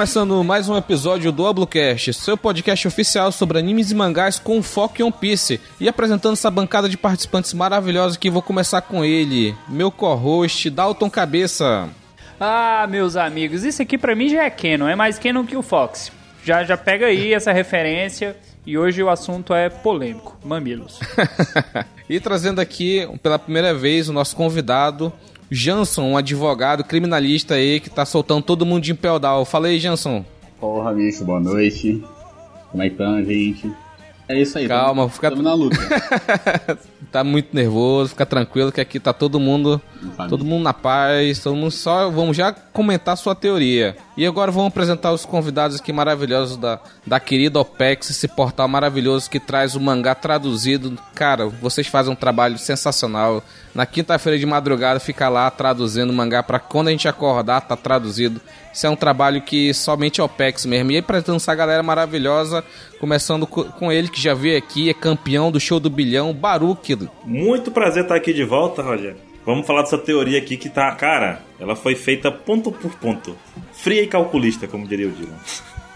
Começando mais um episódio do Oblocast, seu podcast oficial sobre animes e mangás com foco em One Piece. E apresentando essa bancada de participantes maravilhosos que vou começar com ele, meu co-host Dalton Cabeça. Ah, meus amigos, isso aqui para mim já é canon, é mais canon que o Fox. Já, já pega aí essa referência. E hoje o assunto é polêmico, mamilos. e trazendo aqui pela primeira vez o nosso convidado, Jansson, um advogado criminalista aí que tá soltando todo mundo de Impeldal. Fala aí, Jansson. Porra, bicho, boa noite. Como é que tá, gente? É isso aí. Calma, tamo, fica. Tamo na luta. tá muito nervoso, fica tranquilo que aqui tá todo mundo. Todo mundo na paz, todo mundo só. Vamos já comentar sua teoria. E agora vamos apresentar os convidados aqui maravilhosos da, da querida OPEX, esse portal maravilhoso que traz o mangá traduzido. Cara, vocês fazem um trabalho sensacional. Na quinta-feira de madrugada fica lá traduzindo o mangá para quando a gente acordar tá traduzido. Isso é um trabalho que somente a OPEX mesmo. E aí, apresentando essa galera maravilhosa, começando com ele que já veio aqui, é campeão do show do bilhão, Baruque. Muito prazer estar aqui de volta, Rogério. Vamos falar dessa teoria aqui que tá, cara, ela foi feita ponto por ponto. Fria e calculista, como diria o Dylan.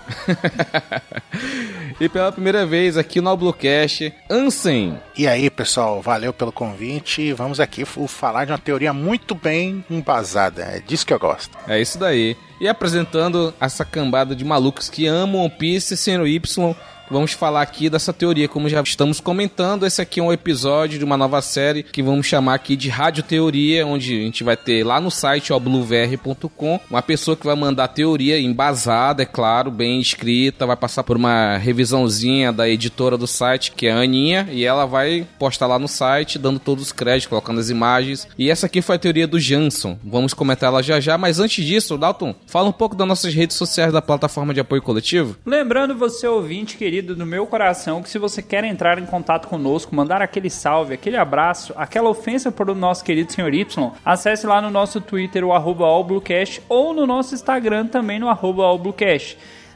e pela primeira vez aqui no Oblocast, Ansem. E aí, pessoal, valeu pelo convite. Vamos aqui falar de uma teoria muito bem embasada. É disso que eu gosto. É isso daí. E apresentando essa cambada de malucos que amam One Piece sendo Y vamos falar aqui dessa teoria, como já estamos comentando. Esse aqui é um episódio de uma nova série que vamos chamar aqui de Rádio Teoria, onde a gente vai ter lá no site bluevr.com uma pessoa que vai mandar teoria embasada, é claro, bem escrita, vai passar por uma revisãozinha da editora do site, que é a Aninha, e ela vai postar lá no site, dando todos os créditos, colocando as imagens. E essa aqui foi a teoria do Jansson. Vamos comentar ela já já, mas antes disso, Dalton, fala um pouco das nossas redes sociais da plataforma de apoio coletivo. Lembrando você, ouvinte querido, querido do meu coração que se você quer entrar em contato conosco, mandar aquele salve, aquele abraço, aquela ofensa para o nosso querido senhor Y, acesse lá no nosso Twitter, o arroba ou no nosso Instagram também no arroba.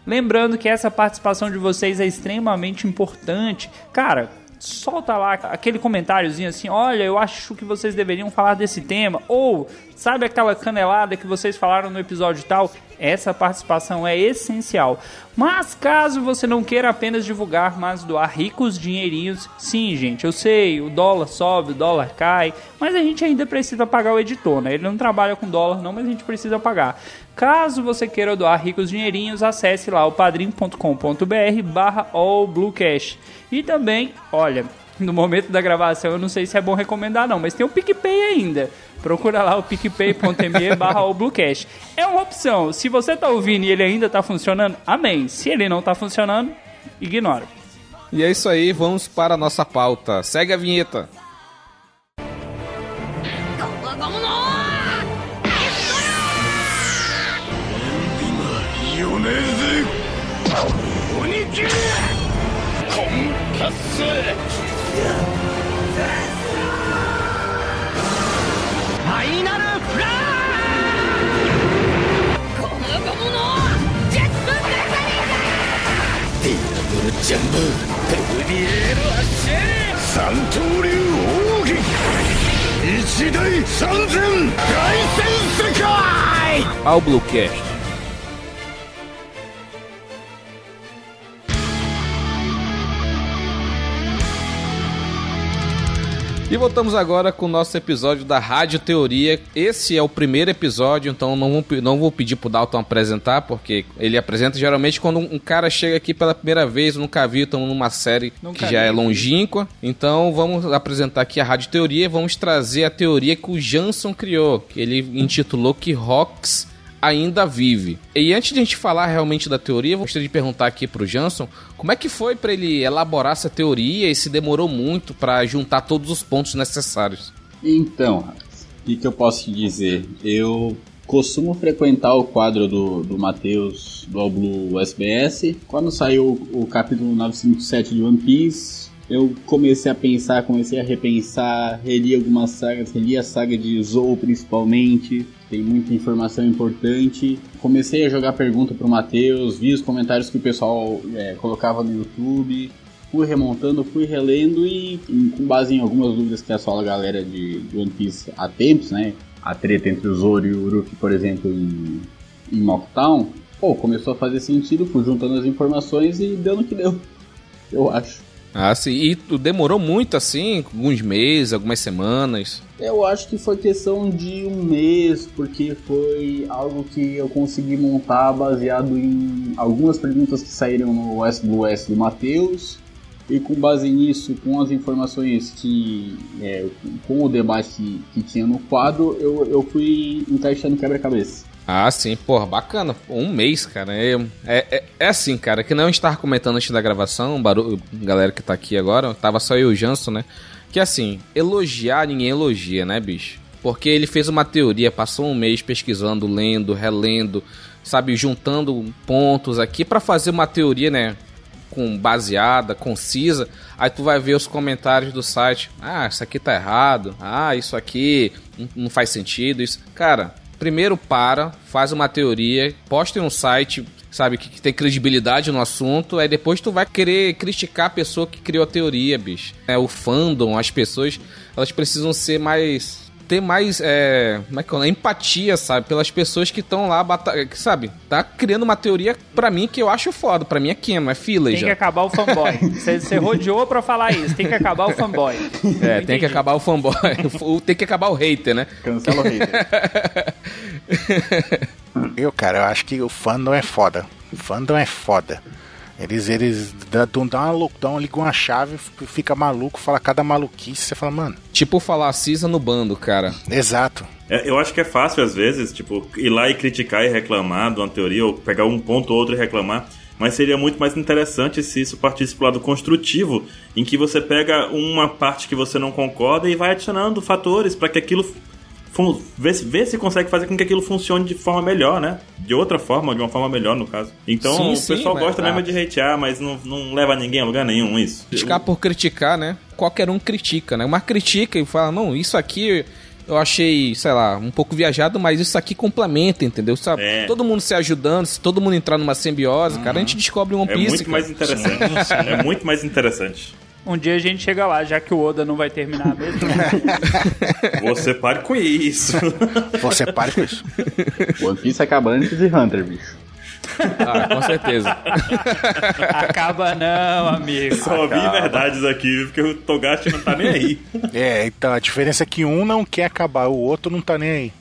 Lembrando que essa participação de vocês é extremamente importante. Cara, solta lá aquele comentáriozinho assim: olha, eu acho que vocês deveriam falar desse tema. Ou, sabe aquela canelada que vocês falaram no episódio tal? Essa participação é essencial. Mas caso você não queira apenas divulgar, mas doar ricos dinheirinhos, sim, gente, eu sei, o dólar sobe, o dólar cai, mas a gente ainda precisa pagar o editor, né? Ele não trabalha com dólar não, mas a gente precisa pagar. Caso você queira doar ricos dinheirinhos, acesse lá o padrim.com.br barra allbluecash. E também, olha, no momento da gravação eu não sei se é bom recomendar não, mas tem o PicPay ainda. Procura lá o picpay.me barra É uma opção. Se você tá ouvindo e ele ainda tá funcionando, amém. Se ele não tá funcionando, ignora. E é isso aí, vamos para a nossa pauta. Segue a vinheta. ジャンボプルビエール圧三刀流奥義。一大三千凱旋世界。パウブロキャ E voltamos agora com o nosso episódio da Rádio Teoria. Esse é o primeiro episódio, então não vou, não vou pedir pro Dalton apresentar, porque ele apresenta geralmente quando um cara chega aqui pela primeira vez, nunca viu, estamos numa série nunca que já é longínqua. Então vamos apresentar aqui a Rádio Teoria, vamos trazer a teoria que o Jansson criou, que ele intitulou que Rocks ainda vive. E antes de a gente falar realmente da teoria, eu gostaria de perguntar aqui pro Jansson, como é que foi para ele elaborar essa teoria e se demorou muito para juntar todos os pontos necessários? Então, o que, que eu posso te dizer? Eu costumo frequentar o quadro do, do Matheus do Blue SBS. Quando saiu o capítulo 957 de One Piece, eu comecei a pensar, comecei a repensar, reli algumas sagas, reli a saga de Zou principalmente, tem muita informação importante. Comecei a jogar pergunta pro Matheus, vi os comentários que o pessoal é, colocava no YouTube, fui remontando, fui relendo e com base em algumas dúvidas que assola a galera de, de One Piece há tempos, né? A treta entre o Zoro e o Uruk, por exemplo, em, em Mocktown, pô, começou a fazer sentido, fui juntando as informações e deu no que deu. Eu acho. Ah, sim. E demorou muito assim, alguns meses, algumas semanas. Eu acho que foi questão de um mês, porque foi algo que eu consegui montar baseado em algumas perguntas que saíram no West do Matheus. E com base nisso, com as informações que. É, com o debate que, que tinha no quadro, eu, eu fui encaixando quebra-cabeça. Ah, sim, porra, bacana. Um mês, cara. É, é, é, assim, cara, que não a gente tava comentando antes da gravação, barulho, galera que tá aqui agora, tava só eu e o Janson, né? Que assim, elogiar ninguém elogia, né, bicho? Porque ele fez uma teoria, passou um mês pesquisando, lendo, relendo, sabe, juntando pontos aqui para fazer uma teoria, né? Com baseada, concisa. Aí tu vai ver os comentários do site. Ah, isso aqui tá errado. Ah, isso aqui não faz sentido. Isso, cara, primeiro para, faz uma teoria, posta em um site, sabe, que, que, tem credibilidade no assunto, aí depois tu vai querer criticar a pessoa que criou a teoria, bicho. É, o fandom, as pessoas, elas precisam ser mais ter mais é, como é que é? empatia, sabe, pelas pessoas que estão lá, que, sabe, tá criando uma teoria para mim que eu acho foda, para mim é Keno, é fila Tem já. que acabar o fanboy. Você rodeou pra falar isso, tem que acabar o fanboy. É, tem que acabar o fanboy, tem que acabar o hater, né? Cancela o hater. eu, cara, eu acho que o fandom é foda. O fandom é foda. Eles, eles dão, dão uma, dão, ligam uma chave, fica maluco, fala cada maluquice, você fala, mano. Tipo falar cisa no bando, cara. Exato. É, eu acho que é fácil, às vezes, tipo, ir lá e criticar e reclamar de uma teoria, ou pegar um ponto ou outro e reclamar. Mas seria muito mais interessante se isso partisse pro lado construtivo, em que você pega uma parte que você não concorda e vai adicionando fatores para que aquilo Vê, vê se consegue fazer com que aquilo funcione de forma melhor, né? De outra forma, de uma forma melhor, no caso. Então, sim, o sim, pessoal gosta mesmo de hatear, mas não, não leva ninguém a lugar nenhum isso. Criticar por criticar, né? Qualquer um critica, né? Uma critica e fala, não, isso aqui eu achei, sei lá, um pouco viajado, mas isso aqui complementa, entendeu? Sabe? É. Todo mundo se ajudando, se todo mundo entrar numa simbiose, uhum. cara, a gente descobre um Piece. É muito cara. mais interessante. é muito mais interessante. Um dia a gente chega lá, já que o Oda não vai terminar mesmo. Você pare com isso. Você pare com isso. One Piece acaba antes de Hunter, bicho. Ah, com certeza. Acaba não, amigo. Só ouvi verdades aqui, porque o Togashi não tá nem aí. É, então a diferença é que um não quer acabar, o outro não tá nem aí.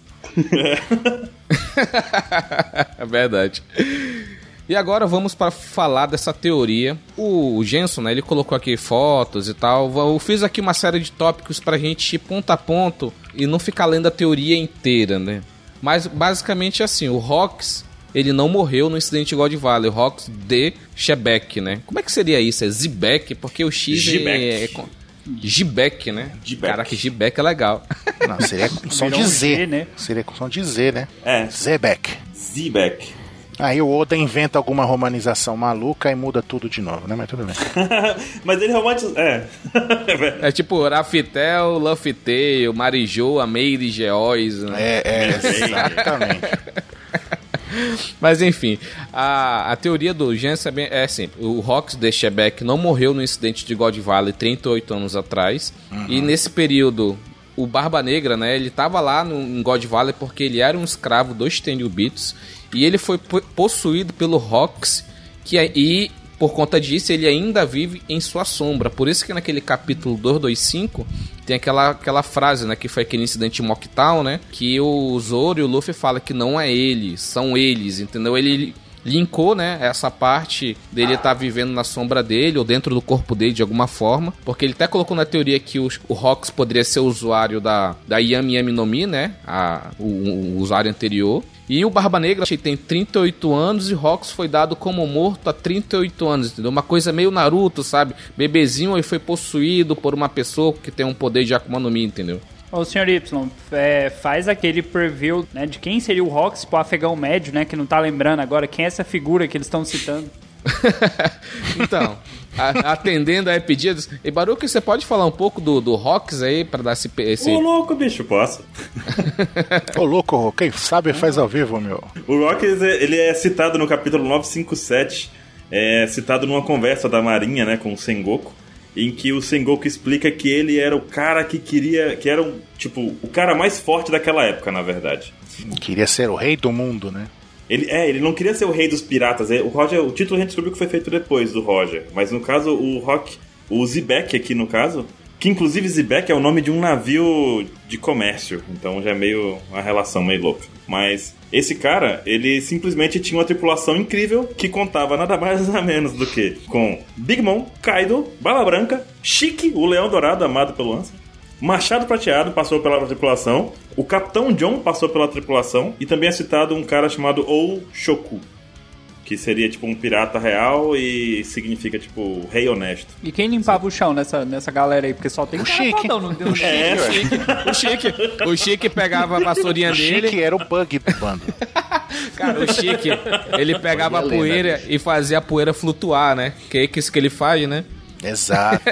É verdade. E agora vamos para falar dessa teoria. O Jenson, né, ele colocou aqui fotos e tal. Eu fiz aqui uma série de tópicos para a gente ir ponto a ponto e não ficar lendo a teoria inteira, né? Mas basicamente é assim, o Rox, ele não morreu no incidente de God Valley, o Rox de Shebeck, né? Como é que seria isso? É Zibek? Porque o X é... é... Gibek, né? Gibek. Caraca, Gibek é legal. Não, seria com som de Z, né? Seria com som de Z, né? É. Zebek. Zibek. Aí o Oda inventa alguma romanização maluca e muda tudo de novo, né? Mas tudo bem. Mas ele romantiza. É. é tipo Rafitel, Luffy Marijô, Ameire, Geois. Né? É, é, exatamente. Mas enfim, a, a teoria do Jensen é, é assim: o Rox de Shebeck não morreu no incidente de God Valley 38 anos atrás. Uhum. E nesse período, o Barba Negra, né? Ele tava lá no, em God Valley porque ele era um escravo dos Tenryubitos e ele foi possuído pelo Rox, que é, e por conta disso ele ainda vive em sua sombra. Por isso que naquele capítulo 225 tem aquela, aquela frase, né, que foi aquele incidente em Mocktown, né, que o Zoro e o Luffy fala que não é ele, são eles, entendeu? Ele linkou, né, essa parte dele estar tá vivendo na sombra dele ou dentro do corpo dele de alguma forma, porque ele até colocou na teoria que o, o Rox poderia ser o usuário da, da Yami Yami no Mi, né, a, o, o usuário anterior, e o Barba Negra tem 38 anos e Rox foi dado como morto há 38 anos, entendeu? Uma coisa meio Naruto, sabe? Bebezinho e foi possuído por uma pessoa que tem um poder de Akuma no Mi, entendeu? Ô, senhor Y, é, faz aquele preview né, de quem seria o Rox pro afegão médio, né? Que não tá lembrando agora quem é essa figura que eles estão citando. então, a, atendendo a pedidos. E Baruque, você pode falar um pouco do, do Rox aí para dar esse, esse. Ô louco, bicho, posso? Ô louco, quem sabe faz ao vivo, meu. O Rox ele é citado no capítulo 957, é citado numa conversa da Marinha, né, com o Sengoku em que o Sengoku explica que ele era o cara que queria, que era um, tipo, o cara mais forte daquela época, na verdade. Queria ser o rei do mundo, né? Ele, é, ele não queria ser o rei dos piratas. É, O Roger, o título a gente descobriu que foi feito depois do Roger. Mas no caso, o Rock, o Zebek aqui no caso, que inclusive Zebek é o nome de um navio de comércio. Então já é meio uma relação meio louca. Mas esse cara, ele simplesmente tinha uma tripulação incrível que contava nada mais nada menos do que com Big Mom, Kaido, Bala Branca, Chique, o Leão Dourado amado pelo Ansem, Machado Prateado passou pela tripulação, o Capitão John passou pela tripulação e também é citado um cara chamado Ou Shoku, que seria tipo um pirata real e significa tipo rei honesto. E quem limpava o chão nessa, nessa galera aí? Porque só tem O cara Chique. fodão, não tem um Chique. É, O Chique, o Chique, o Chique pegava a vassourinha O dele. Chique era o bug do bando. Cara, o Chique, ele pegava a poeira e fazia a poeira flutuar, né? Que é isso que ele faz, né? Exato.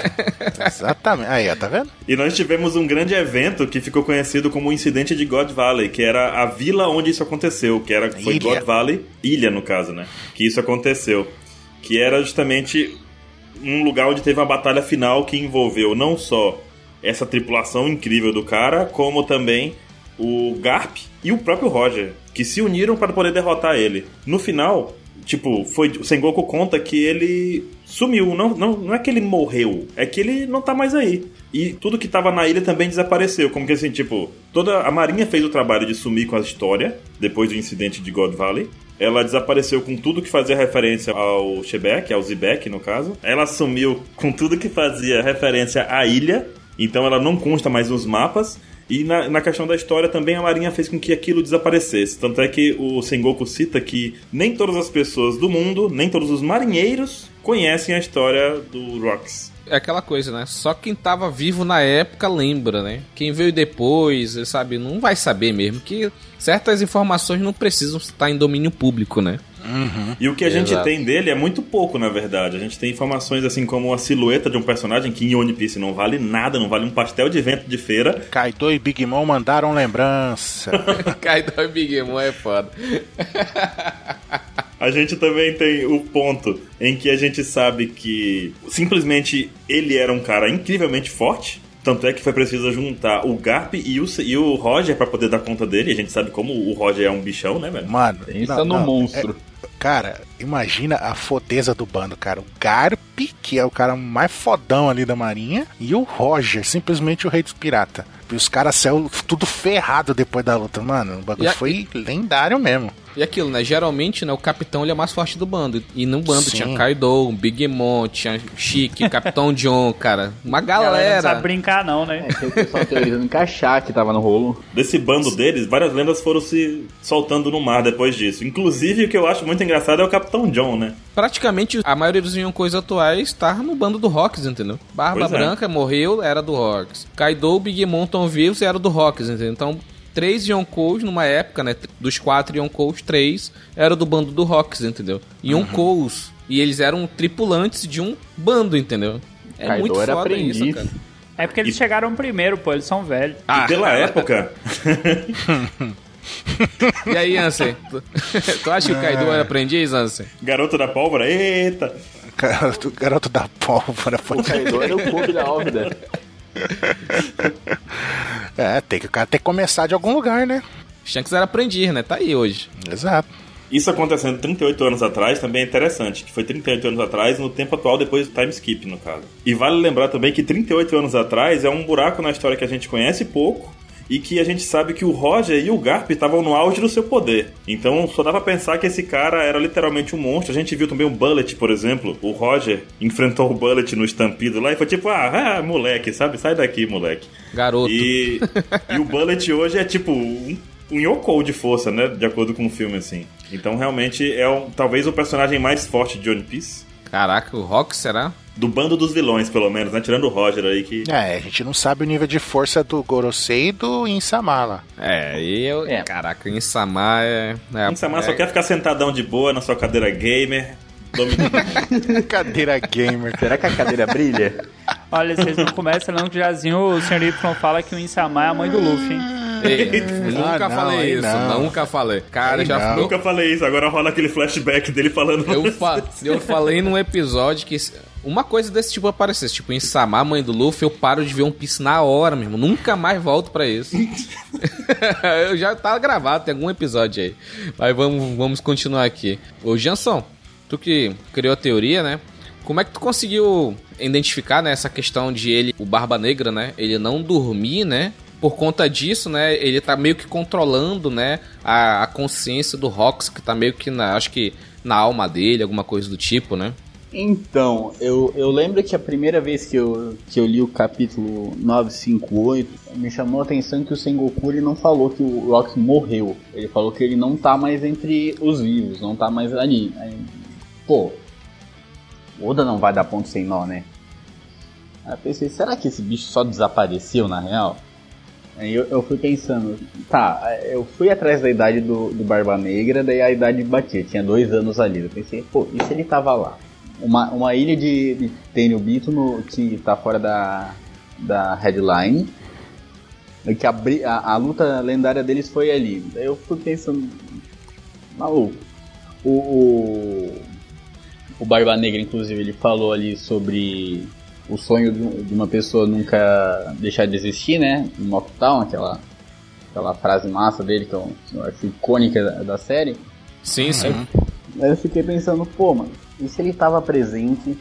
Exatamente. Aí, ó, tá vendo? E nós tivemos um grande evento que ficou conhecido como o incidente de God Valley, que era a vila onde isso aconteceu, que era foi Ilha. God Valley, ilha no caso, né? Que isso aconteceu, que era justamente um lugar onde teve uma batalha final que envolveu não só essa tripulação incrível do cara, como também o Garp e o próprio Roger, que se uniram para poder derrotar ele. No final, tipo, foi o Sengoku conta que ele sumiu, não, não, não é que ele morreu, é que ele não tá mais aí. E tudo que tava na ilha também desapareceu, como que assim, tipo, toda a marinha fez o trabalho de sumir com a história depois do incidente de God Valley. Ela desapareceu com tudo que fazia referência ao Shebek, ao Zebek no caso. Ela sumiu com tudo que fazia referência à ilha, então ela não consta mais nos mapas. E na, na questão da história também a Marinha fez com que aquilo desaparecesse. Tanto é que o Sengoku cita que nem todas as pessoas do mundo, nem todos os marinheiros conhecem a história do Rocks. É aquela coisa, né? Só quem tava vivo na época lembra, né? Quem veio depois, sabe, não vai saber mesmo que certas informações não precisam estar em domínio público, né? E o que a gente Exato. tem dele é muito pouco, na verdade. A gente tem informações assim como a silhueta de um personagem que em One Piece não vale nada, não vale um pastel de vento de feira. Kaido e Big Mom mandaram lembrança. Kaido e Big Mom é foda. A gente também tem o ponto em que a gente sabe que simplesmente ele era um cara incrivelmente forte. Tanto é que foi preciso juntar o Garp e o, e o Roger pra poder dar conta dele. A gente sabe como o Roger é um bichão, né, velho? Mano, Pensa no monstro. é- cara, imagina a fodeza do bando, cara. O Garp, que é o cara mais fodão ali da marinha, e o Roger, simplesmente o rei dos piratas. E os caras saiu tudo ferrado depois da luta, mano. O bagulho a- foi lendário mesmo. E aquilo, né? Geralmente, né, o capitão ele é mais forte do bando. E no bando Sim. tinha Kaido, Big Mom, tinha Chique, Capitão John, cara. Uma A galera não galera. sabe brincar, não, né? É, tem o pessoal teorizando encaixar que tava no rolo. Desse bando deles, várias lendas foram se soltando no mar depois disso. Inclusive, o que eu acho muito engraçado é o Capitão John, né? Praticamente a maioria dos Yonkous atuais tá no bando do Rocks, entendeu? Barba Pois é. Branca morreu, era do Rocks. Kaido, Big Mom estão vivos, era do Rocks, entendeu? Então, três Yonkous numa época, né? Dos quatro Yonkous, três era do bando do Rocks, entendeu? Yonkous. E eles eram tripulantes de um bando, entendeu? É Kaido muito era foda aprendiz. isso, cara. É porque eles chegaram primeiro, pô, eles são velhos. Ah, e pela época, E aí, Ansem? Tu, tu acha que o Kaido era aprendiz, Ansem? garoto da pólvora, eita! Garoto, garoto da pólvora. O Kaido era o clube da Órvida. É, tem que, o cara tem que começar de algum lugar, né? Shanks era aprendiz, né? Tá aí hoje. Exato. Isso acontecendo 38 anos atrás também é interessante, que foi 38 anos atrás no tempo atual depois do time skip, no caso. E vale lembrar também que 38 anos atrás é um buraco na história que a gente conhece pouco e que a gente sabe que o Roger e o Garp estavam no auge do seu poder. Então só dá pra pensar que esse cara era literalmente um monstro. A gente viu também o Bullet, por exemplo. O Roger enfrentou o Bullet no estampido lá e foi tipo, ah, ah moleque, sabe? Sai daqui, moleque. Garoto. E, e o Bullet hoje é tipo um, um Yoko de força, né? De acordo com o filme, assim. Então realmente é um, talvez o personagem mais forte de One Piece. Caraca, o Rock será? Do bando dos vilões, pelo menos, né? Tirando o Roger aí que. É, a gente não sabe o nível de força do Gorosei e do Insamala. É, e eu. É. Caraca, Insama é. é Insama é, só quer ficar sentadão de boa na sua cadeira gamer. dominando. Cadeira gamer. Será que a cadeira brilha? Olha, vocês não começam não, que jazinho o Sr. Y fala que o Insama é a mãe do Luffy, hein? Ei, nunca Ah, não, falei isso, não. nunca falei. Cara, já não. Nunca falei isso, agora rola aquele flashback dele falando. eu, fa- eu falei num episódio que uma coisa desse tipo aparecesse, tipo, em Samar, mãe do Luffy, eu paro de ver um Piece na hora mesmo. Nunca mais volto pra isso. eu já tava gravado, tem algum episódio aí. Mas vamos, vamos continuar aqui. Ô, Jansson, tu que criou a teoria, né? Como é que tu conseguiu identificar né, essa questão de ele, o Barba Negra, né? Ele não dormir, né? Por conta disso, né? Ele tá meio que controlando, né? A, a consciência do Rox, que tá meio que na, acho que na alma dele, alguma coisa do tipo, né? Então, eu, eu lembro que a primeira vez que eu, que eu li o capítulo 958, me chamou a atenção que o Sengoku ele não falou que o Rox morreu. Ele falou que ele não tá mais entre os vivos, não tá mais ali. Aí, pô, Oda não vai dar ponto sem nó, né? Aí eu pensei, será que esse bicho só desapareceu na real? Aí eu, eu fui pensando, tá, eu fui atrás da idade do, do Barba Negra, daí a idade batia, tinha dois anos ali. Eu pensei, pô, e se ele tava lá? Uma, uma ilha de, de Tenryubito no, que tá fora da, da headline, que a, a, a, luta lendária deles foi ali. Daí eu fui pensando, maluco, o, o o Barba Negra, inclusive, ele falou ali sobre o sonho de uma pessoa nunca deixar de existir, né? No Mocktown, aquela, aquela frase massa dele, que eu, acho icônica da, da, série. Sim, sim. Aí eu fiquei pensando, pô, mano, e se ele estava presente?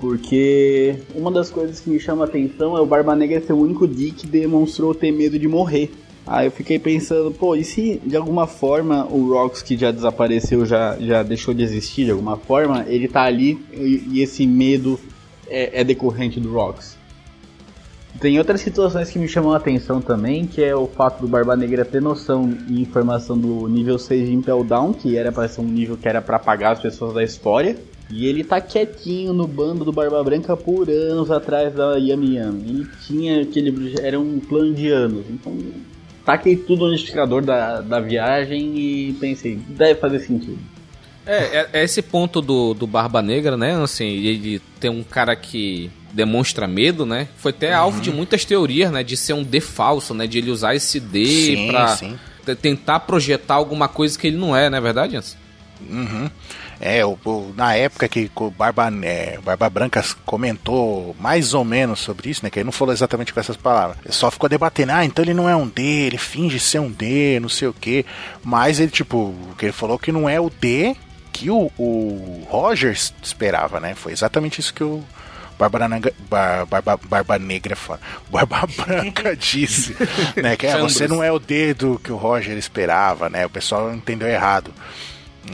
Porque uma das coisas que me chama atenção é o Barba Negra ser o único Dick que demonstrou ter medo de morrer. Aí eu fiquei pensando, pô, e se de alguma forma o Rox que já desapareceu, já, já deixou de existir de alguma forma, ele tá ali e, e esse medo é, é, decorrente do Rox? Tem outras situações que me chamam a atenção também, que é o fato do Barba Negra ter noção e informação do nível 6 de Impel Down, que era para ser um nível que era para apagar as pessoas da história. E ele tá quietinho no bando do Barba Branca por anos atrás da Yami Yami. Ele tinha aquele. Era um plano de anos. Então taquei tudo no justificador da, da viagem e pensei, deve fazer sentido. É, é, é esse ponto do, do Barba Negra, né? Assim, ele tem um cara que demonstra medo, né? Foi até uhum. alvo de muitas teorias, né? De ser um D falso, né? De ele usar esse D sim, pra sim. tentar projetar alguma coisa que ele não é, não é verdade, Anson? Uhum. É, o, o, na época que o Barba, é, Barba Branca comentou mais ou menos sobre isso, né? Que ele não falou exatamente com essas palavras. Ele só ficou debatendo, ah, então ele não é um D, ele finge ser um D, não sei o que. Mas ele, tipo, que ele falou que não é o D que o, o Rogers esperava, né? Foi exatamente isso que o, Barba, Bar, Barba, Barba Negra, Barba Branca disse, né? Que é, você não é o dedo que o Roger esperava, né? O pessoal entendeu errado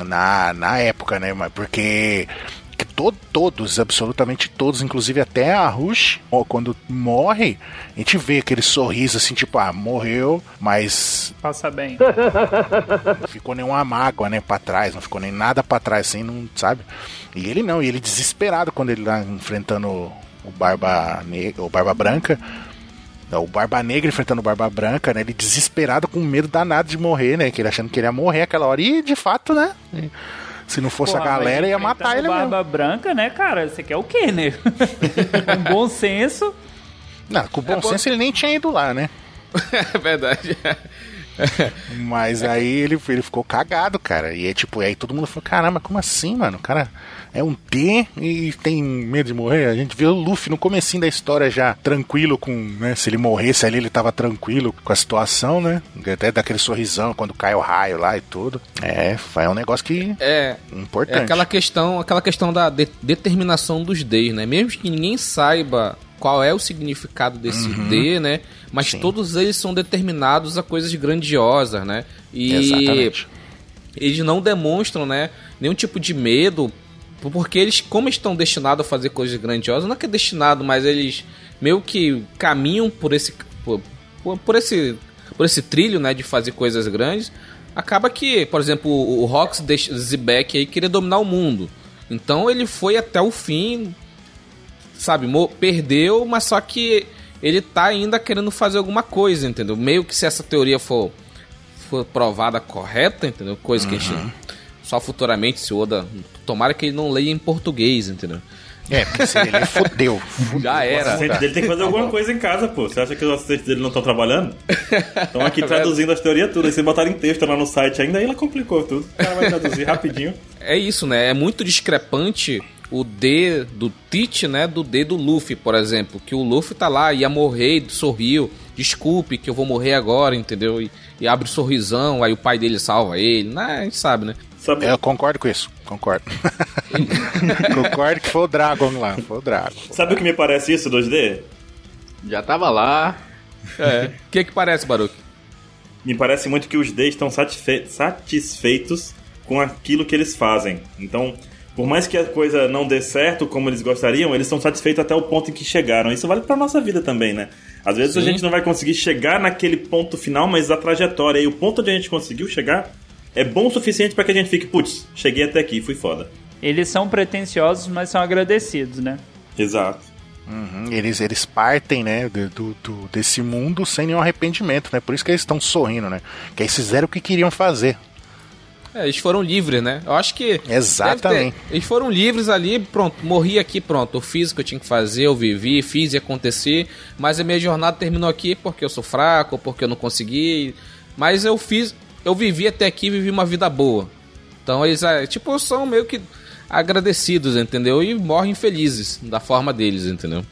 na, na época, né? Porque to, todos, absolutamente todos, inclusive até a Rush, quando morre, a gente vê aquele sorriso assim, tipo, ah, morreu, mas. Passa bem. Não ficou nenhuma mágoa, né, pra trás, não ficou nem nada pra trás, assim, não sabe? E ele não, e ele desesperado quando ele tá enfrentando o Barba Negra, o Barba Branca o Barba Negra enfrentando o Barba Branca, né? Ele desesperado com medo danado de morrer, né? Que ele achando que ele ia morrer aquela hora. E de fato, né? Se não fosse Porra, a galera, ia matar ele Barba mesmo. Branca, né, cara? Você quer o quê, né? com bom senso. Não, com bom é senso bom... ele nem tinha ido lá, né? é verdade. Mas aí ele, ele ficou cagado, cara. E é tipo, aí todo mundo falou: caramba, como assim, mano? O cara é um T e tem medo de morrer. A gente vê o Luffy no comecinho da história já tranquilo com, né? Se ele morresse ali, ele tava tranquilo com a situação, né? Até daquele sorrisão quando cai o raio lá e tudo. É, é um negócio que é importante. É aquela questão, aquela questão da de determinação dos Ds, né? Mesmo que ninguém saiba qual é o significado desse uhum. D, né? Mas Sim. todos eles são determinados a coisas grandiosas, né? E Exatamente. eles não demonstram, né, nenhum tipo de medo porque eles, como estão destinados a fazer coisas grandiosas, não é que é destinado, mas eles meio que caminham por esse, por, por esse, por esse trilho, né, de fazer coisas grandes. Acaba que, por exemplo, o Rox Zebek aí queria dominar o mundo. Então ele foi até o fim, sabe, perdeu, mas só que ele tá ainda querendo fazer alguma coisa, entendeu? Meio que se essa teoria for, for provada correta, entendeu? Coisa uhum. que a gente uhum. Só futuramente se o Oda Tomara que ele não leia em português, entendeu? É, porque se ele fodeu. Já era. O assistente dele tem que fazer alguma coisa em casa, pô. Você acha que os assistentes dele não estão trabalhando? Estão aqui é traduzindo as teorias tudo. Aí você botaram em texto lá no site ainda, aí ela complicou tudo. O cara vai traduzir rapidinho. É isso, né? É muito discrepante o D do Teach, né, do D do Luffy, por exemplo, que o Luffy tá lá, ia morrer, sorriu, desculpe que eu vou morrer agora, entendeu? E, e abre um sorrisão, aí o pai dele salva ele, né, a gente sabe, né? Sabe? Eu concordo com isso, concordo. concordo que foi o Dragon lá, foi o Dragon. Sabe o que me parece isso, 2D? Já tava lá. É. O que que parece, Baruch? Me parece muito que os D estão satisfe satisfeitos com aquilo que eles fazem. Então, por mais que a coisa não dê certo como eles gostariam, eles estão satisfeitos até o ponto em que chegaram. Isso vale pra nossa vida também, né? Às vezes Sim. a gente não vai conseguir chegar naquele ponto final, mas a trajetória e o ponto onde a gente conseguiu chegar é bom o suficiente para que a gente fique, putz, cheguei até aqui, fui foda. Eles são pretensiosos, mas são agradecidos, né? Exato. Uhum, eles, eles partem, né, do, do, desse mundo sem nenhum arrependimento, né? Por isso que eles estão sorrindo, né? Que eles fizeram o que queriam fazer. É, eles foram livres, né? Eu acho que. Exatamente. Ter, eles foram livres ali, pronto, morri aqui, pronto. Eu fiz o que eu tinha que fazer, eu vivi, fiz e acontecer. Mas a minha jornada terminou aqui porque eu sou fraco, porque eu não consegui. Mas eu fiz, eu vivi até aqui, vivi uma vida boa. Então eles, é, tipo, são meio que agradecidos, entendeu? E morrem felizes da forma deles, entendeu?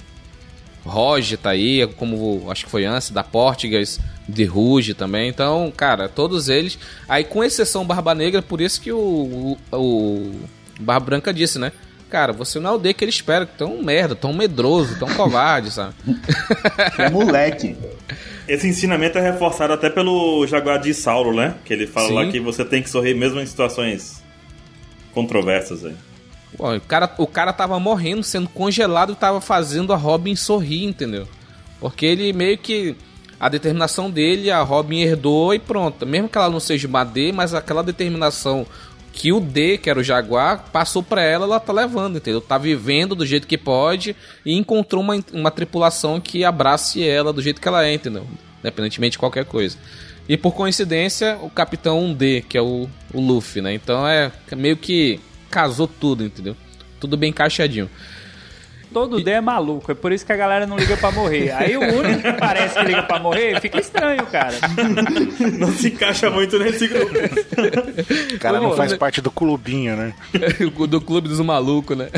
Roger tá aí, como acho que foi antes, da Portugues, de Ruge também. Então, cara, todos eles. Aí, com exceção Barba Negra, por isso que o, o, o Barba Branca disse, né? Cara, você não é o D que ele espera, tão merda, tão medroso, tão covarde, sabe? É moleque. Esse ensinamento é reforçado até pelo Jaguar de Sauro, né? Que ele fala Sim. lá que você tem que sorrir mesmo em situações controversas aí. o, cara, o cara tava morrendo, sendo congelado e tava fazendo a Robin sorrir, entendeu? Porque ele meio que. A determinação dele, a Robin herdou e pronto. Mesmo que ela não seja uma D, mas aquela determinação que o D, que era o Jaguar, passou para ela, ela tá levando, entendeu? Tá vivendo do jeito que pode e encontrou uma, uma tripulação que abrace ela do jeito que ela é, entendeu? Independentemente de qualquer coisa. E por coincidência, o Capitão 1D, que é o, o Luffy, né? Então é meio que casou tudo, entendeu? Tudo bem encaixadinho. Todo D é maluco, é por isso que a galera não liga pra morrer. Aí o único que parece que liga pra morrer fica estranho, cara. Não se encaixa muito nesse grupo. O cara não faz parte do clubinho, né? do clube dos malucos, né?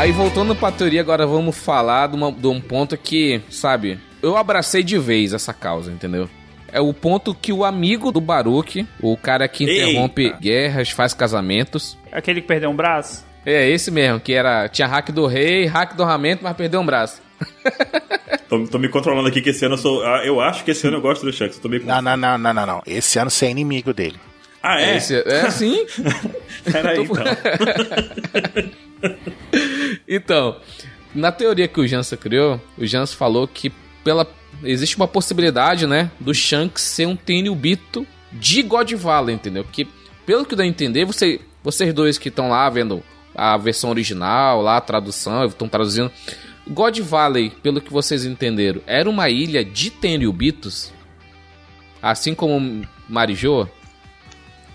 Aí voltando pra teoria, agora vamos falar de, uma, de um ponto que, sabe, eu abracei de vez essa causa, entendeu? É o ponto que o amigo do Baruch, o cara que interrompe Eita. guerras, faz casamentos. Aquele que perdeu um braço? É, esse mesmo, que era. Tinha hack do rei, hack do armamento, mas perdeu um braço. tô, tô, me controlando aqui que esse ano eu sou. Ah, eu acho que esse ano eu gosto do Shanks. Tô meio... não, não, não, não, não, não. Esse ano você é inimigo dele. Ah, é? Esse, é sim. Peraí, tô... então. Então, na teoria que o Jansen criou, o Jansen falou que pela existe uma possibilidade, né, do Shanks ser um Tenryubito de God Valley, entendeu? Porque pelo que dá a entender, você, vocês dois que estão lá vendo a versão original, lá a tradução, estão traduzindo God Valley, pelo que vocês entenderam, era uma ilha de Tenryubitos, assim como Marijoa?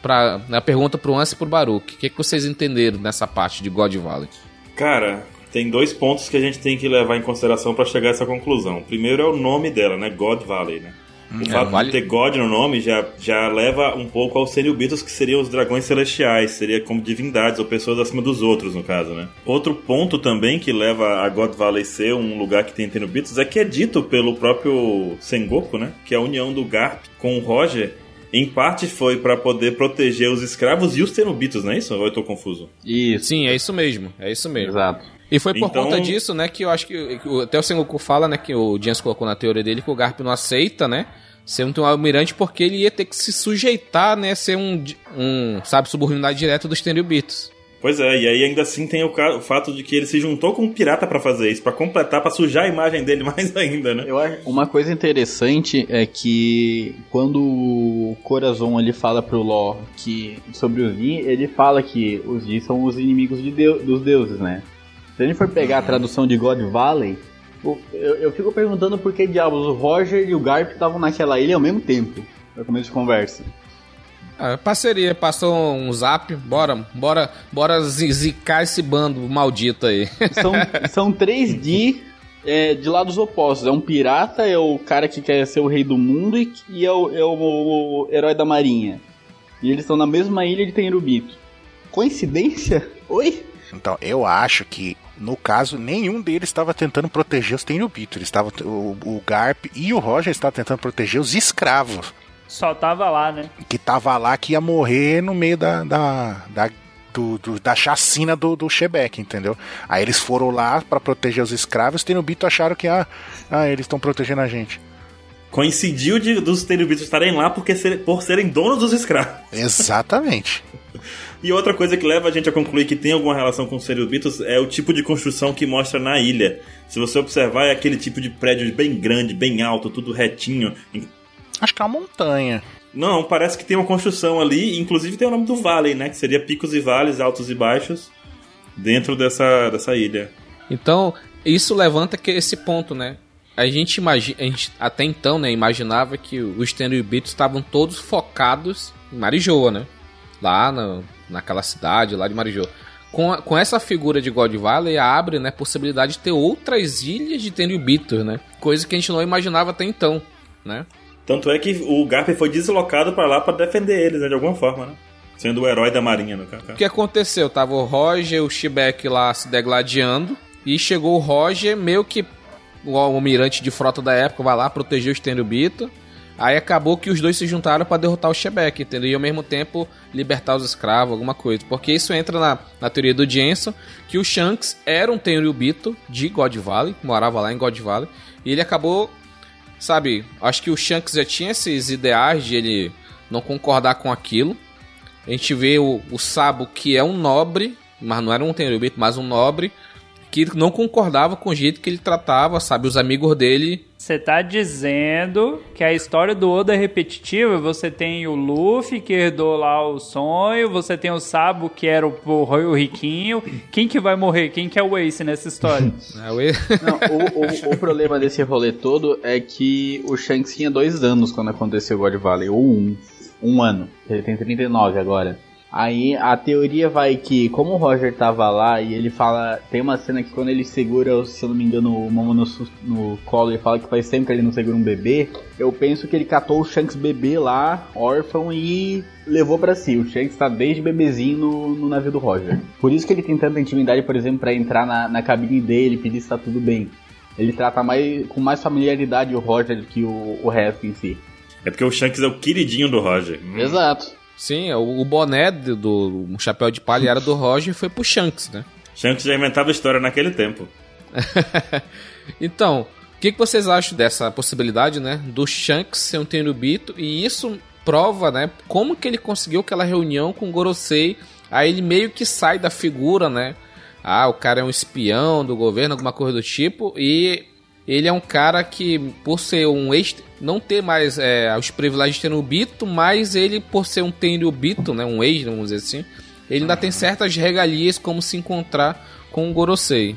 Pra, a pergunta pro Anse e pro Baruch. O que, que vocês entenderam nessa parte de God Valley? Cara, tem dois pontos que a gente tem que levar em consideração para chegar a essa conclusão. Primeiro é o nome dela, né? God Valley, né? O é, fato vale... de ter God no nome já, já leva um pouco aos Cenilbitos, que seriam os dragões celestiais, seria como divindades ou pessoas acima dos outros, no caso, né? Outro ponto também que leva a God Valley ser um lugar que tem Cenilbitos é que é dito pelo próprio Sengoku, né? Que é a união do Garp com o Roger em parte foi para poder proteger os escravos e os tenubitos, não é isso? Ou eu tô confuso? Isso. Sim, é isso mesmo. É isso mesmo. Exato. E foi por então... conta disso, né, que eu acho que até o Sengoku fala, né, que o Jens colocou na teoria dele que o Garp não aceita, né, ser um almirante porque ele ia ter que se sujeitar, né, ser um, um sabe, subordinado direto dos tenubitos. Pois é, e aí ainda assim tem o, o fato de que ele se juntou com um pirata para fazer isso, para completar, para sujar a imagem dele mais ainda, né? Eu acho uma coisa interessante é que quando o Corazon ele fala pro Ló que sobre os Yi, ele fala que os Yi são os inimigos de Deus, dos deuses, né? Se a gente for pegar a uhum. tradução de God Valley, eu, eu fico perguntando por que diabos o Roger e o Garp estavam naquela ilha ao mesmo tempo. Pra começo de conversa. Ah, parceria, passou um zap, bora, bora, bora zi- zicar esse bando maldito aí. São, são três Di é, de lados opostos. É um pirata, é o cara que quer ser o rei do mundo e, e é, o, é o- o herói da marinha. E eles estão na mesma ilha de Tenrubito. Coincidência? Oi? Então, eu acho que, no caso, nenhum deles estava tentando proteger os Tenryubito. Eles estavam. O, o Garp e o Roger estavam tentando proteger os escravos. Só tava lá, né? Que tava lá que ia morrer no meio da. da, da do- do- da chacina do, do Shebeck, entendeu? Aí eles foram lá pra proteger os escravos, os Tenryubito acharam que ah, ah eles estão protegendo a gente. Coincidiu de, dos Tenubitos estarem lá porque ser- por serem donos dos escravos. Exatamente. E outra coisa que leva a gente a concluir que tem alguma relação com os Cerubitos é o tipo de construção que mostra na ilha. Se você observar, é aquele tipo de prédio bem grande, bem alto, tudo retinho. Acho que é uma montanha. Não, parece que tem uma construção ali, inclusive tem o nome do vale, né? Que seria picos e vales, altos e baixos, dentro dessa, dessa ilha. Então, isso levanta que esse ponto, né? A gente, imagi a gente até então, né, imaginava que os Tenryubitos estavam todos focados em Marijoa, né? Lá na, naquela cidade, lá de Marijoa. Com, a- com essa figura de God Valley, abre, né, possibilidade de ter outras ilhas de Tenryubitos, né? Coisa que a gente não imaginava até então, né? Tanto é que o Garp foi deslocado pra lá pra defender eles, né, de alguma forma, né? Sendo o herói da marinha, no caso. O que aconteceu? Tava o Roger e o Shebeck lá se degladiando. E chegou o Roger, meio que o almirante de frota da época, vai lá proteger os Tenryubito. Aí acabou que os dois se juntaram pra derrotar o Shebeck, entendeu? E ao mesmo tempo libertar os escravos, alguma coisa. Porque isso entra na, na teoria do Jensen, que o Shanks era um Tenryubito de God Valley, morava lá em God Valley. E ele acabou, sabe, acho que o Shanks já tinha esses ideais de ele não concordar com aquilo. A gente vê o, o Sabo, que é um nobre, mas não era um Tenryubito, mas um nobre, que não concordava com o jeito que ele tratava, sabe, os amigos dele. Você tá dizendo que a história do Oda é repetitiva? Você tem o Luffy que herdou lá o sonho, você tem o Sabo que era o, o, o riquinho. Quem que vai morrer? Quem que é o Ace nessa história? né, o- Não, o, o, o problema desse rolê todo é que o Shanks tinha dois anos quando aconteceu o God Valley, ou um. Um ano. Ele tem 39 agora. Aí a teoria vai que, como o Roger tava lá e ele fala. Tem uma cena que quando ele segura, se eu não me engano, o Momo no, no colo e fala que faz tempo que ele não segura um bebê. Eu penso que ele catou o Shanks bebê lá, órfão, e levou pra si. O Shanks tá desde bebezinho no, no navio do Roger. Por isso que ele tem tanta intimidade, por exemplo, pra entrar na, na cabine dele, pedir se tá tudo bem. Ele trata mais, com mais familiaridade o Roger do que o, o resto em si. É porque o Shanks é o queridinho do Roger. Hum. Exato. Sim, o, o boné do, do um chapéu de palha era do Roger e foi pro Shanks, né? Shanks já inventava história naquele tempo. Então, o que, que vocês acham dessa possibilidade, né? Do Shanks ser um Tenryubito e isso prova, né? Como que ele conseguiu aquela reunião com o Gorosei. Aí ele meio que sai da figura, né? Ah, o cara é um espião do governo, alguma coisa do tipo. E ele é um cara que, por ser um ex... Não ter mais é, os privilégios de Tenryubito, mas ele, por ser um Tenryubito, né? Um ex, vamos dizer assim. Ele ainda tem certas regalias como se encontrar com o Gorosei.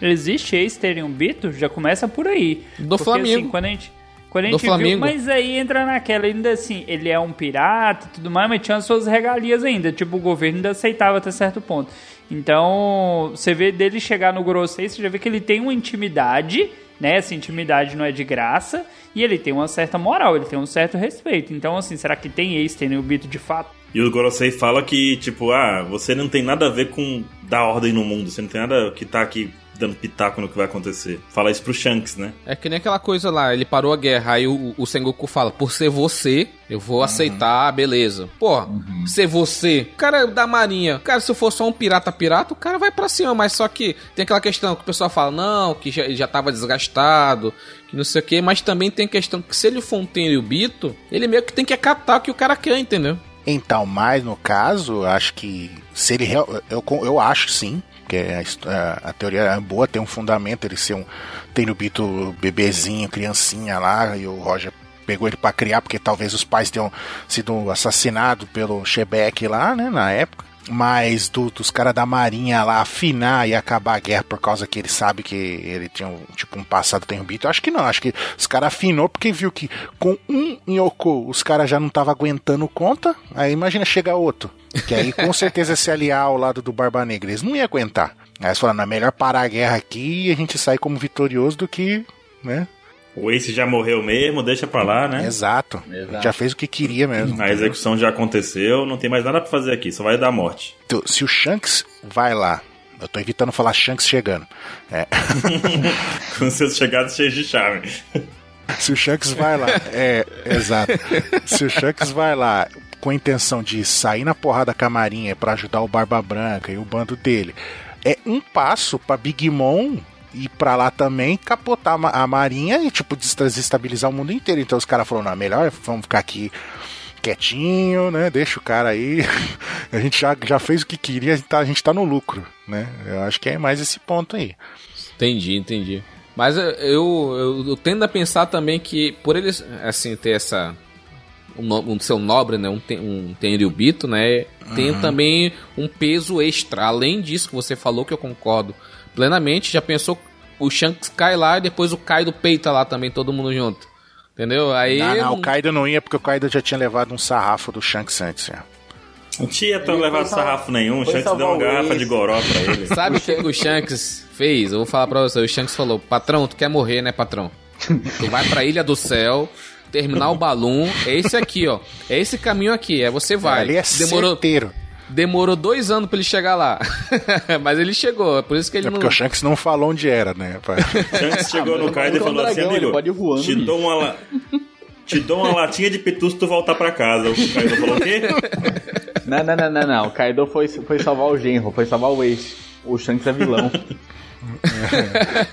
Existe Ace terem um Bito? Já começa por aí. Do Porque, Flamengo. Assim, quando a gente, quando a Do gente viu, Flamengo. mas aí entra naquela, ainda assim, ele é um pirata e tudo mais, mas tinha as suas regalias ainda. Tipo, o governo ainda aceitava até certo ponto. Então, você vê dele chegar no Grossei, você já vê que ele tem uma intimidade, né? Essa intimidade não é de graça. E ele tem uma certa moral, ele tem um certo respeito. Então, assim, será que tem Ace terem o Bito de fato? E o Gorosei fala que, tipo, ah, você não tem nada a ver com dar ordem no mundo, você não tem nada que tá aqui dando pitaco no que vai acontecer. Fala isso pro Shanks, né? É que nem aquela coisa lá, ele parou a guerra, aí o, o Sengoku fala, por ser você, eu vou aceitar, beleza. Pô, ser você, cara da marinha, cara, se eu for só um pirata pirata, o cara vai pra cima, mas só que tem aquela questão que o pessoal fala, não, que já, já tava desgastado, que não sei o que, mas também tem questão que se ele for um Tenryubito, ele meio que tem que acatar o que o cara quer, entendeu? Então, mas no caso, acho que se ele real- eu, eu, eu acho sim, que a, hist- a- a teoria é boa, tem um fundamento ele ser um Tenryubito bebezinho, criancinha lá e o Roger pegou ele pra criar porque talvez os pais tenham sido assassinados pelo Shebeck lá, né, na época. Mas do- dos caras da marinha lá afinar e acabar a guerra por causa que ele sabe que ele tinha um, tipo um passado terrubito, acho que não. Acho que os caras afinou porque viu que com um Yoko os caras já não estavam aguentando conta. Aí imagina chegar outro. Que aí com certeza se aliar ao lado do Barba Negra. Eles não iam aguentar. Aí eles falaram, é melhor parar a guerra aqui e a gente sair como vitorioso do que, né? O Ace já morreu mesmo, deixa pra lá, né? Exato. Exato. Já fez o que queria mesmo. A execução já aconteceu, não tem mais nada pra fazer aqui, só vai dar morte. Então, se o Shanks vai lá, eu tô evitando falar Shanks chegando. É, Com seus chegados cheios de charme. se o Shanks vai lá, é, exato. Se o Shanks vai lá com a intenção de sair na porrada com a Marinha pra ajudar o Barba Branca e o bando dele, é um passo pra Big Mom ir pra lá também, capotar a ma- a Marinha e, tipo, desestabilizar o mundo inteiro. Então os caras falaram, não, melhor vamos ficar aqui quietinho, né? Deixa o cara aí. A gente já, já fez o que queria, a gente, tá, a gente tá no lucro, né? Eu acho que é mais esse ponto aí. Entendi, entendi. Mas eu, eu, eu tendo a pensar também que por eles assim ter essa um, um seu nobre, né, um, ten- um tenryubito, né, tem também um peso extra. Além disso que você falou que eu concordo plenamente, já pensou o Shanks cai lá e depois o Kaido peita lá também todo mundo junto. Entendeu? Aí não, não, o Kaido não ia porque o Kaido já tinha levado um sarrafo do Shanks antes. Já. Não tinha tão levado sarrafo nenhum, o Shanks deu uma garrafa de goró pra ele. Sabe o que, que o Shanks fez? Eu vou falar pra você. O Shanks falou: Patrão, tu quer morrer, né, patrão? Tu vai pra Ilha do Céu, terminar o balão. É esse aqui, ó. É esse caminho aqui. É você vai. Ali é Demorou, certeiro. demorou dois anos pra ele chegar lá. Mas ele chegou. É por isso que ele É não. porque o Shanks não falou onde era, né? Shanks chegou no Kaido e é um falou assim, dragão, amigo, ele pode ir voando, te bicho." dou uma... la- Te dou uma latinha de pitu se tu voltar pra casa. O Kaido falou o quê? Não, não, não, não, não. O Kaido foi, foi salvar o genro, foi salvar o Ace. O Shanks é vilão.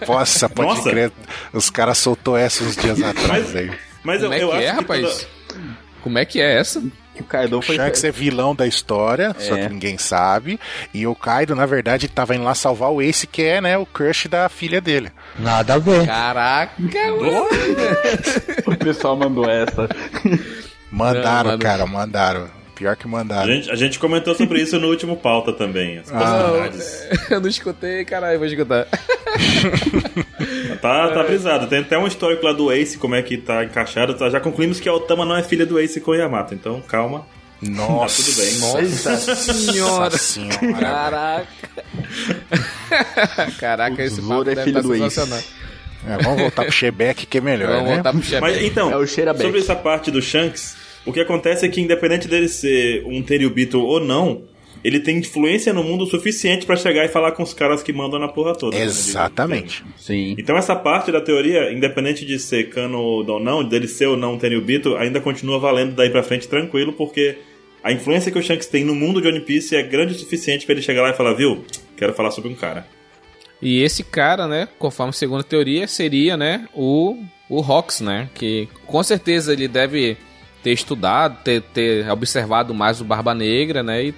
Nossa, pode Nossa. crer. Os caras soltou essa uns dias atrás aí. Mas eu, Como é eu que acho é, que rapaz? toda- Como é que é essa? O Kaido O foi. Shanks é vilão da história, só É. que ninguém sabe. E o Kaido, na verdade, tava indo lá salvar o Ace, que é, né, o crush da filha dele. Nada a ver. Caraca, mano. O pessoal mandou essa. Mandaram, Não, cara, mandaram. Pior que A mandaram. gente, a gente comentou sobre isso no último pauta também. As possibilidades. Eu não escutei, caralho, vou escutar. Tá, tá brisado. Tem até um histórico lá do Ace, como é que tá encaixado. Tá, já concluímos que a Otama não é filha do Ace com Yamato, então calma. Nossa, Tá tudo bem. Nossa senhora. senhora. Caraca. Caraca, esse papo é deve filho tá do Ace. sensacional. É, vamos voltar pro Shebeck, que é melhor, Vamos né? voltar pro Mas chefe. então, É o sobre essa parte do Shanks, o que acontece é que independente dele ser um Tenryubito ou não, ele tem influência no mundo suficiente pra chegar e falar com os caras que mandam na porra toda. o Exatamente. Sim. Então essa parte da teoria, independente de ser cano ou não, dele ser ou não um Tenryubito, ainda continua valendo daí pra frente tranquilo, porque a influência que o Shanks tem no mundo de One Piece é grande o suficiente pra ele chegar lá e falar, viu, quero falar sobre um cara. E esse cara, né, conforme a segunda teoria, seria, né, o, o Rox, né? Que com certeza ele deve ter estudado, ter, ter observado mais o Barba Negra, né? E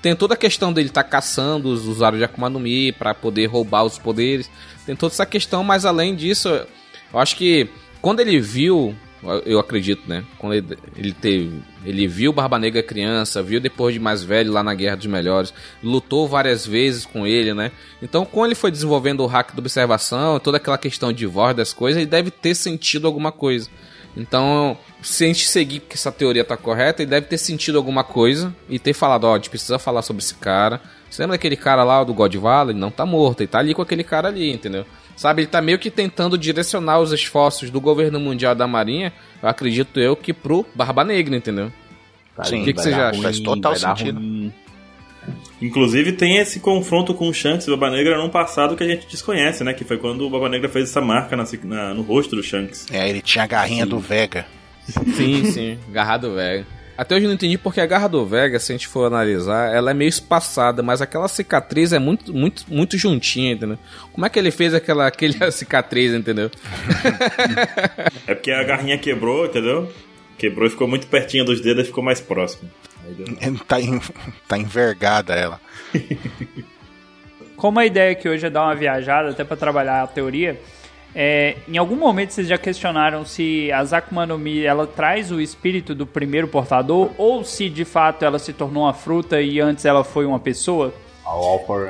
tem toda a questão dele estar caçando os usuários de Akuma no Mi para poder roubar os poderes. Tem toda essa questão, mas além disso, eu acho que quando ele viu, eu acredito, né? Quando ele, ele teve, ele viu Barba Negra criança, viu depois de mais velho lá na Guerra dos Melhores, lutou várias vezes com ele, né? Então, quando ele foi desenvolvendo o hack da observação, toda aquela questão de voz das coisas, ele deve ter sentido alguma coisa. Então, se a gente seguir que essa teoria tá correta, ele deve ter sentido alguma coisa e ter falado, ó, a gente precisa falar sobre esse cara. Você lembra daquele cara lá do God Valley? Ele não tá morto, ele tá ali com aquele cara ali, entendeu? Sabe, ele tá meio que tentando direcionar os esforços do governo mundial da Marinha, eu acredito eu, que pro Barba Negra, entendeu? Sim, o que que você acha? Faz total sentido. ruim. Inclusive tem esse confronto com o Shanks e o Baba Negra num passado que a gente desconhece, né? Que foi quando o Baba Negra fez essa marca na- na- no rosto do Shanks. É, ele tinha a garrinha do Vega. Sim, sim, Garra do Vega. Até hoje eu não entendi porque a Garra do Vega, se a gente for analisar, ela é meio espaçada, mas aquela cicatriz é muito, muito, muito juntinha, entendeu? Como é que ele fez aquela, aquela cicatriz, entendeu? É porque a garrinha quebrou, entendeu? Quebrou e ficou muito pertinho dos dedos e ficou mais próximo. Tá, en- tá envergada ela. Como a ideia aqui hoje é dar uma viajada, até pra trabalhar a teoria, É, em algum momento vocês já questionaram se a Akuma no Mi ela traz o espírito do primeiro portador ou se de fato ela se tornou uma fruta e antes ela foi uma pessoa?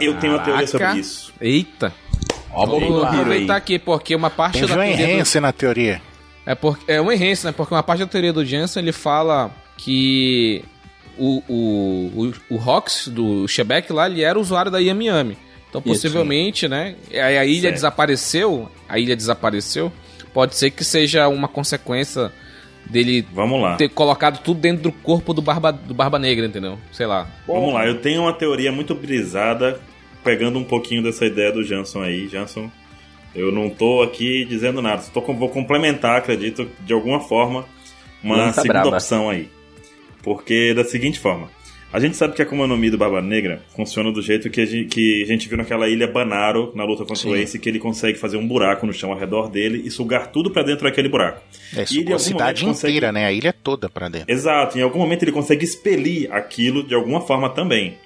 Eu tenho uma teoria sobre isso. Eita. Ó, Vou Bobo aproveitar aqui, porque uma parte Teve da um teoria do- na teoria. É, por, é um enhance, né? Porque uma parte da teoria do Jensen, ele fala que o, o, o, o Rox do Shebeck lá, ele era usuário da Yami Yami. Então, Isso, possivelmente, né? Aí a ilha Certo. desapareceu, a ilha desapareceu. Pode ser que seja uma consequência dele Vamos lá. ter colocado tudo dentro do corpo do Barba, do Barba Negra, entendeu? Sei lá. Vamos lá, eu tenho uma teoria muito brisada, pegando um pouquinho dessa ideia do Jansson aí. Jansson, eu não tô aqui dizendo nada, só tô, vou complementar, acredito, de alguma forma, uma segunda braba. opção aí. Porque da seguinte forma. A gente sabe que a Akuma no Mi do Barba Negra funciona do jeito que a gente, que a gente viu naquela ilha Banaro, na luta contra o. Ace, que ele consegue fazer um buraco no chão ao redor dele e sugar tudo pra dentro daquele buraco. É, sugou ele, a cidade consegue- inteira, né? A ilha toda pra dentro. Exato, em algum momento ele consegue expelir aquilo de alguma forma também.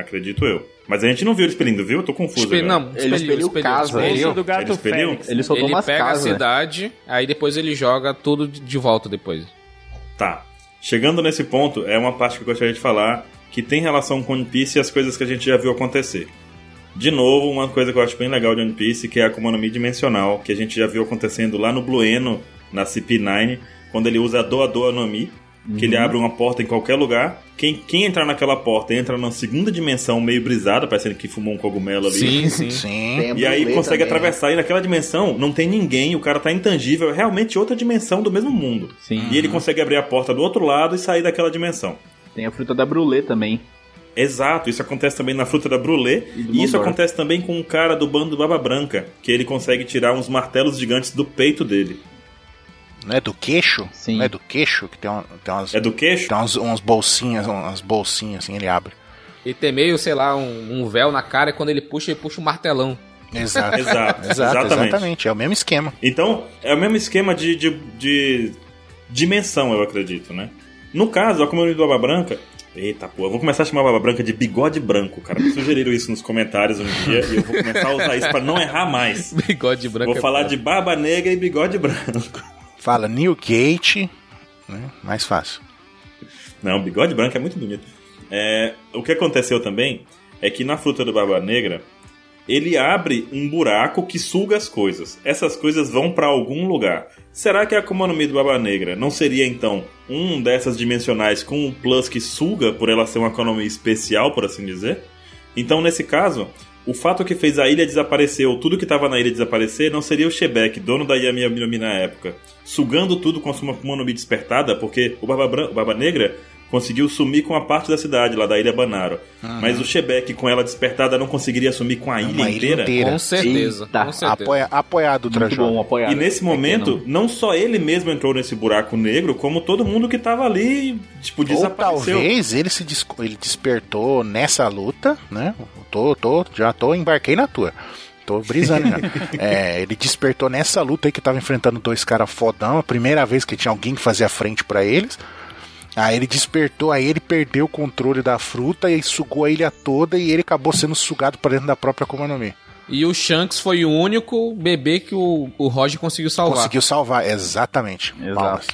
Acredito eu. Mas a gente não viu ele expelindo, viu? Eu tô confuso. Espe- agora. não, Ele expeliu casa. Esse Ele- do gato Ele expeliu? Fênix. Ele soltou ele umas pega casas. a cidade, aí depois ele joga tudo de volta depois. Tá. Chegando nesse ponto, é uma parte que eu gostaria de falar que tem relação com One Piece e as coisas que a gente já viu acontecer. De novo, uma coisa que eu acho bem legal de One Piece, que é a Akuma dimensional, que a gente já viu acontecendo lá no Blueno, na CP9, quando ele usa a Doa Doa no Mi, que ele abre uma porta em qualquer lugar. Quem, quem entrar naquela porta entra na segunda dimensão meio brisada, parecendo que fumou um cogumelo ali. Sim, sim. Sim. E aí consegue também, atravessar e naquela dimensão não tem ninguém, o cara tá intangível, é realmente outra dimensão do mesmo mundo. Sim. E ele consegue abrir a porta do outro lado e sair daquela dimensão. Tem a fruta da Brulé também. Exato, isso acontece também na fruta da Brulé. E E isso acontece também com um cara do bando do Baba Branca, que ele consegue tirar uns martelos gigantes do peito dele. Não é do queixo? Sim. Não é do queixo que tem, uma- tem umas, É do queixo? tem umas, umas bolsinhas, umas bolsinhas assim, ele abre. E tem meio, sei lá, um, um véu na cara e quando ele puxa, ele puxa um martelão. Exato. Exato, Exato, exatamente. exatamente. É o mesmo esquema. Então, é o mesmo esquema de, de, de dimensão, eu acredito, né? No caso, a comunidade do Baba Branca. Eita, pô, eu vou começar a chamar a Baba Branca de bigode branco, cara. Me sugeriram isso nos comentários um dia e eu vou começar a usar isso pra não errar mais. Bigode branco. Vou é falar de barba negra e bigode branco. Fala Newgate, né? Mais fácil. Não, bigode branco é muito bonito. É, o que aconteceu também é que na fruta do Barba Negra ele abre um buraco que suga as coisas. Essas coisas vão pra algum lugar. Será que a Akuma no Mi do Barba Negra não seria então um dessas dimensionais com um plus que suga por ela ser uma economia especial, por assim dizer? Então, nesse caso, o fato que fez a ilha desaparecer, ou tudo que estava na ilha desaparecer, não seria o Shebeck, dono da Yami na época, sugando tudo com a sua Akuma no Mi despertada, porque o Barba, Bran- o Barba Negra conseguiu sumir com a parte da cidade lá da ilha Banaro. Mas o Shebeck, com ela despertada, não conseguiria sumir com a ilha ilha inteira. inteira. Com certeza. Eita. Com certeza. Apoia, apoiado o Muito Trajano. E nesse momento, não só ele mesmo entrou nesse buraco negro, como todo mundo que tava ali, tipo, Ou desapareceu. talvez ele se des- ele despertou nessa luta, né? Tô, tô, já tô, embarquei na tua. Tô brisando já. É, ele despertou nessa luta aí que tava enfrentando dois caras fodão, a primeira vez que tinha alguém que fazia frente pra eles. Aí ele despertou, aí ele perdeu o controle da fruta e sugou a ilha toda e ele acabou sendo sugado pra dentro da própria Akuma no Mi. E o Shanks foi o único bebê que o, o Roger conseguiu salvar. Conseguiu salvar, exatamente. Exato. Palmas.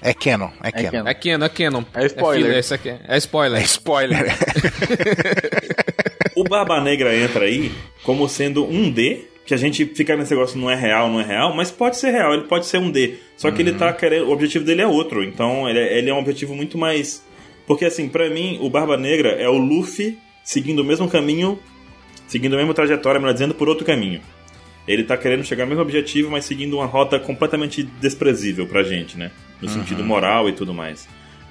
É canon, é canon. canon. É Canon, é Canon. É spoiler. filho, esse aqui é, é spoiler. É spoiler. O Barba Negra entra aí como sendo um D, que a gente fica nesse negócio não é real, não é real, mas pode ser real, ele pode ser um D. Só que ele tá querendo. O objetivo dele é outro. Então ele é, ele é um objetivo muito mais. Porque assim, pra mim, o Barba Negra é o Luffy seguindo o mesmo caminho, seguindo a mesma trajetória, melhor dizendo, por outro caminho. Ele tá querendo chegar ao mesmo objetivo, mas seguindo uma rota completamente desprezível pra gente, né? No sentido moral e tudo mais.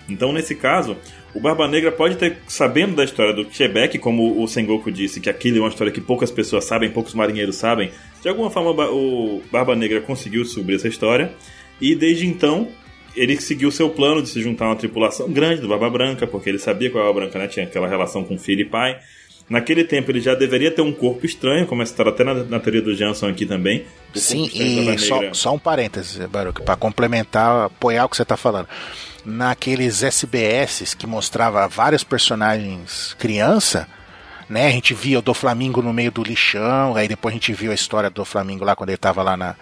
Então, nesse caso, o Barba Negra pode ter, sabendo da história do Quebec, como o Sengoku disse, que aquilo é uma história que poucas pessoas sabem, poucos marinheiros sabem, de alguma forma o Ba- o Barba Negra conseguiu descobrir essa história, e desde então ele seguiu seu plano de se juntar a uma tripulação grande do Barba Branca, porque ele sabia que o Barba Branca né, tinha aquela relação com filho e pai. Naquele tempo ele já deveria ter um corpo estranho, como está até na, na teoria do Jansson aqui também. Sim, e só, só um parênteses, Baruch, para complementar, apoiar o que você tá falando. Naqueles SBS que mostrava vários personagens criança, né? A gente via o do Flamingo no meio do lixão, aí depois a gente viu a história do Flamingo lá quando ele tava lá na,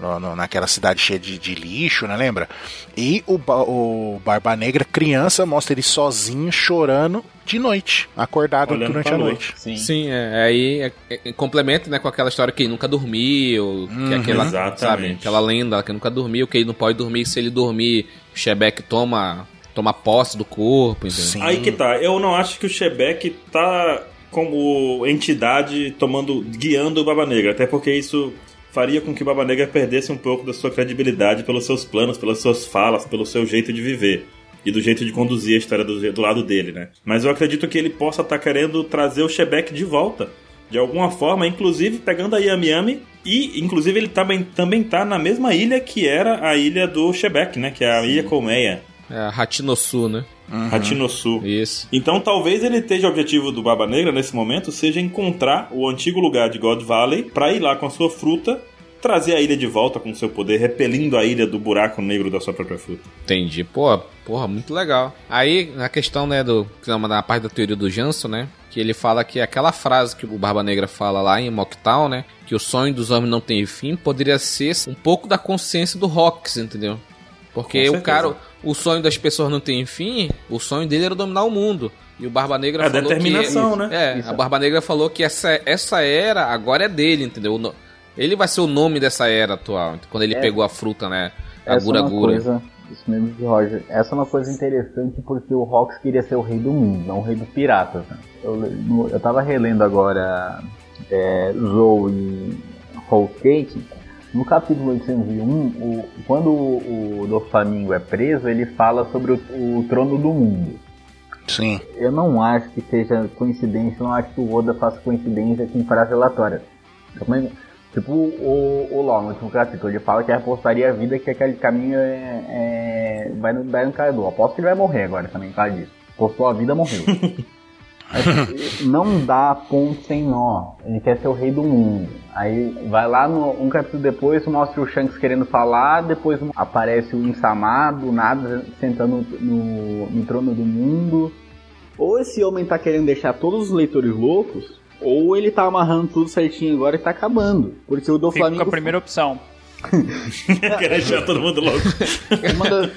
no- no- naquela cidade cheia de, de lixo, né? Lembra? E o, o Barba Negra, criança, mostra ele sozinho, chorando de noite, acordado Olhando durante a lua. noite. Sim. Sim, é, aí é, é, complementa né, com aquela história que ele nunca dormiu, que é aquela, Exatamente. sabe, aquela lenda que nunca dormiu, que ele não pode dormir, se ele dormir, o Shebeck toma, toma posse do corpo, entendeu? Sim. Aí que tá, eu não acho que o Shebeck tá como entidade tomando, guiando o Baba Negra, até porque isso faria com que o Baba Negra perdesse um pouco da sua credibilidade pelos seus planos, pelas suas falas, pelo seu jeito de viver. E do jeito de conduzir a história do, do lado dele, né? Mas eu acredito que ele possa estar querendo trazer o Shebeck de volta. De alguma forma, inclusive pegando a Yami Yami. E, inclusive, ele também, também tá na mesma ilha que era a ilha do Shebeck, né? Que é a Ilha Colmeia, É a Hatinosu, né? Hatinosu. Isso. Então talvez ele esteja o objetivo do Baba Negra nesse momento seja encontrar o antigo lugar de God Valley pra ir lá com a sua fruta, trazer a ilha de volta com seu poder, repelindo a ilha do buraco negro da sua própria fruta. Entendi. Pô, porra, muito legal. Aí, na questão, né, do. Na parte da teoria do Janso, né? Que ele fala que aquela frase que o Barba Negra fala lá em Mocktown, né? Que o sonho dos homens não tem fim, poderia ser um pouco da consciência do Rox, entendeu? Porque o cara, o sonho das pessoas não tem fim, o sonho dele era dominar o mundo. E o Barba Negra É falou determinação, que, né? É, a Barba Negra falou que essa, essa era agora é dele, entendeu? Ele vai ser o nome dessa era atual, quando ele É. pegou a fruta, né? A Essa é Gura uma Gura. coisa, isso mesmo de Roger. Essa é uma coisa interessante porque o Rox queria ser o rei do mundo, não o rei dos piratas. né? Eu, eu tava relendo agora é, Zou e Whole Cake. No capítulo 801, o- quando o, o Doflamingo é preso, ele fala sobre o, o trono do mundo. Sim. Eu não acho que seja coincidência, não acho que o Oda faça coincidência com frase relatória. Também, tipo o, o Law, no último capítulo, ele fala que apostaria a vida que aquele caminho é, é- vai no, no Kaido. Aposto que ele vai morrer agora também, por causa disso. Postou a vida, morreu. Não dá ponto sem nó. Ele quer ser o rei do mundo. Aí vai lá no um capítulo depois, mostra o Shanks querendo falar, depois aparece o Insama do nada sentando no, no trono do mundo. Ou esse homem tá querendo deixar todos os leitores loucos, ou ele tá amarrando tudo certinho agora e tá acabando. Porque o do Fico com Flamengo a primeira opção. Quer deixar todo mundo louco. uma das,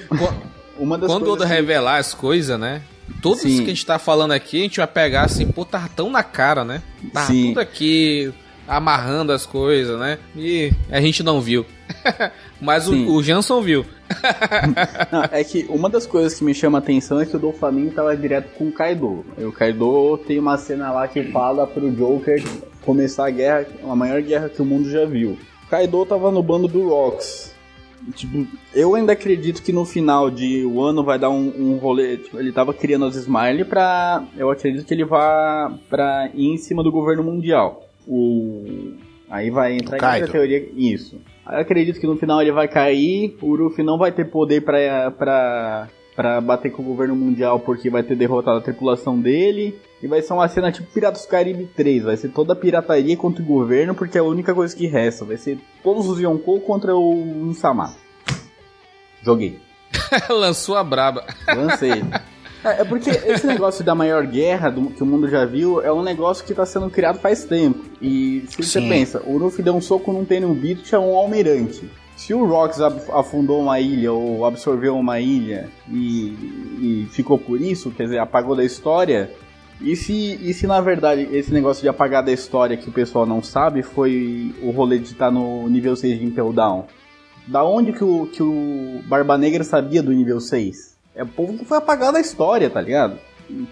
uma das Quando o coisas Oda revelar as coisas, né? Tudo Sim. isso que a gente tá falando aqui, a gente vai pegar assim, pô, tá tão na cara, né? Tá Sim. tudo aqui, amarrando as coisas, né? E a gente não viu. Mas o, o Jansson viu. Não, é que uma das coisas que me chama a atenção é que o Doflamingo tava direto com o Kaido. E o Kaido tem uma cena lá que fala pro Joker começar a guerra, a maior guerra que o mundo já viu. O Kaido tava no bando do Rocks. Tipo, eu ainda acredito que no final de o ano vai dar um, um rolê. Tipo, ele tava criando as Smile pra. Eu acredito que ele vá pra ir em cima do governo mundial. O. Aí vai entrar outra teoria. Isso. Eu acredito que no final ele vai cair. O Luffy não vai ter poder pra, pra, pra bater com o governo mundial porque vai ter derrotado a tripulação dele. E vai ser uma cena tipo Piratas do Caribe 3. Vai ser toda a pirataria contra o governo porque é a única coisa que resta. Vai ser todos os Yonkou contra o Insama. Joguei. Lançou a braba. Lancei. É, é porque esse negócio da maior guerra do- que o mundo já viu é um negócio que está sendo criado faz tempo. E se você Sim. pensa, o Luffy deu um soco num Tenryubito, é um almirante. Se o Rocks afundou uma ilha ou absorveu uma ilha e, e ficou por isso, quer dizer, apagou da história, e se, e se na verdade esse negócio de apagar da história que o pessoal não sabe foi o rolê de estar no nível 6 de Impel Down? Da onde que o, que o Barba Negra sabia do nível 6? É o povo que foi apagado da história, tá ligado?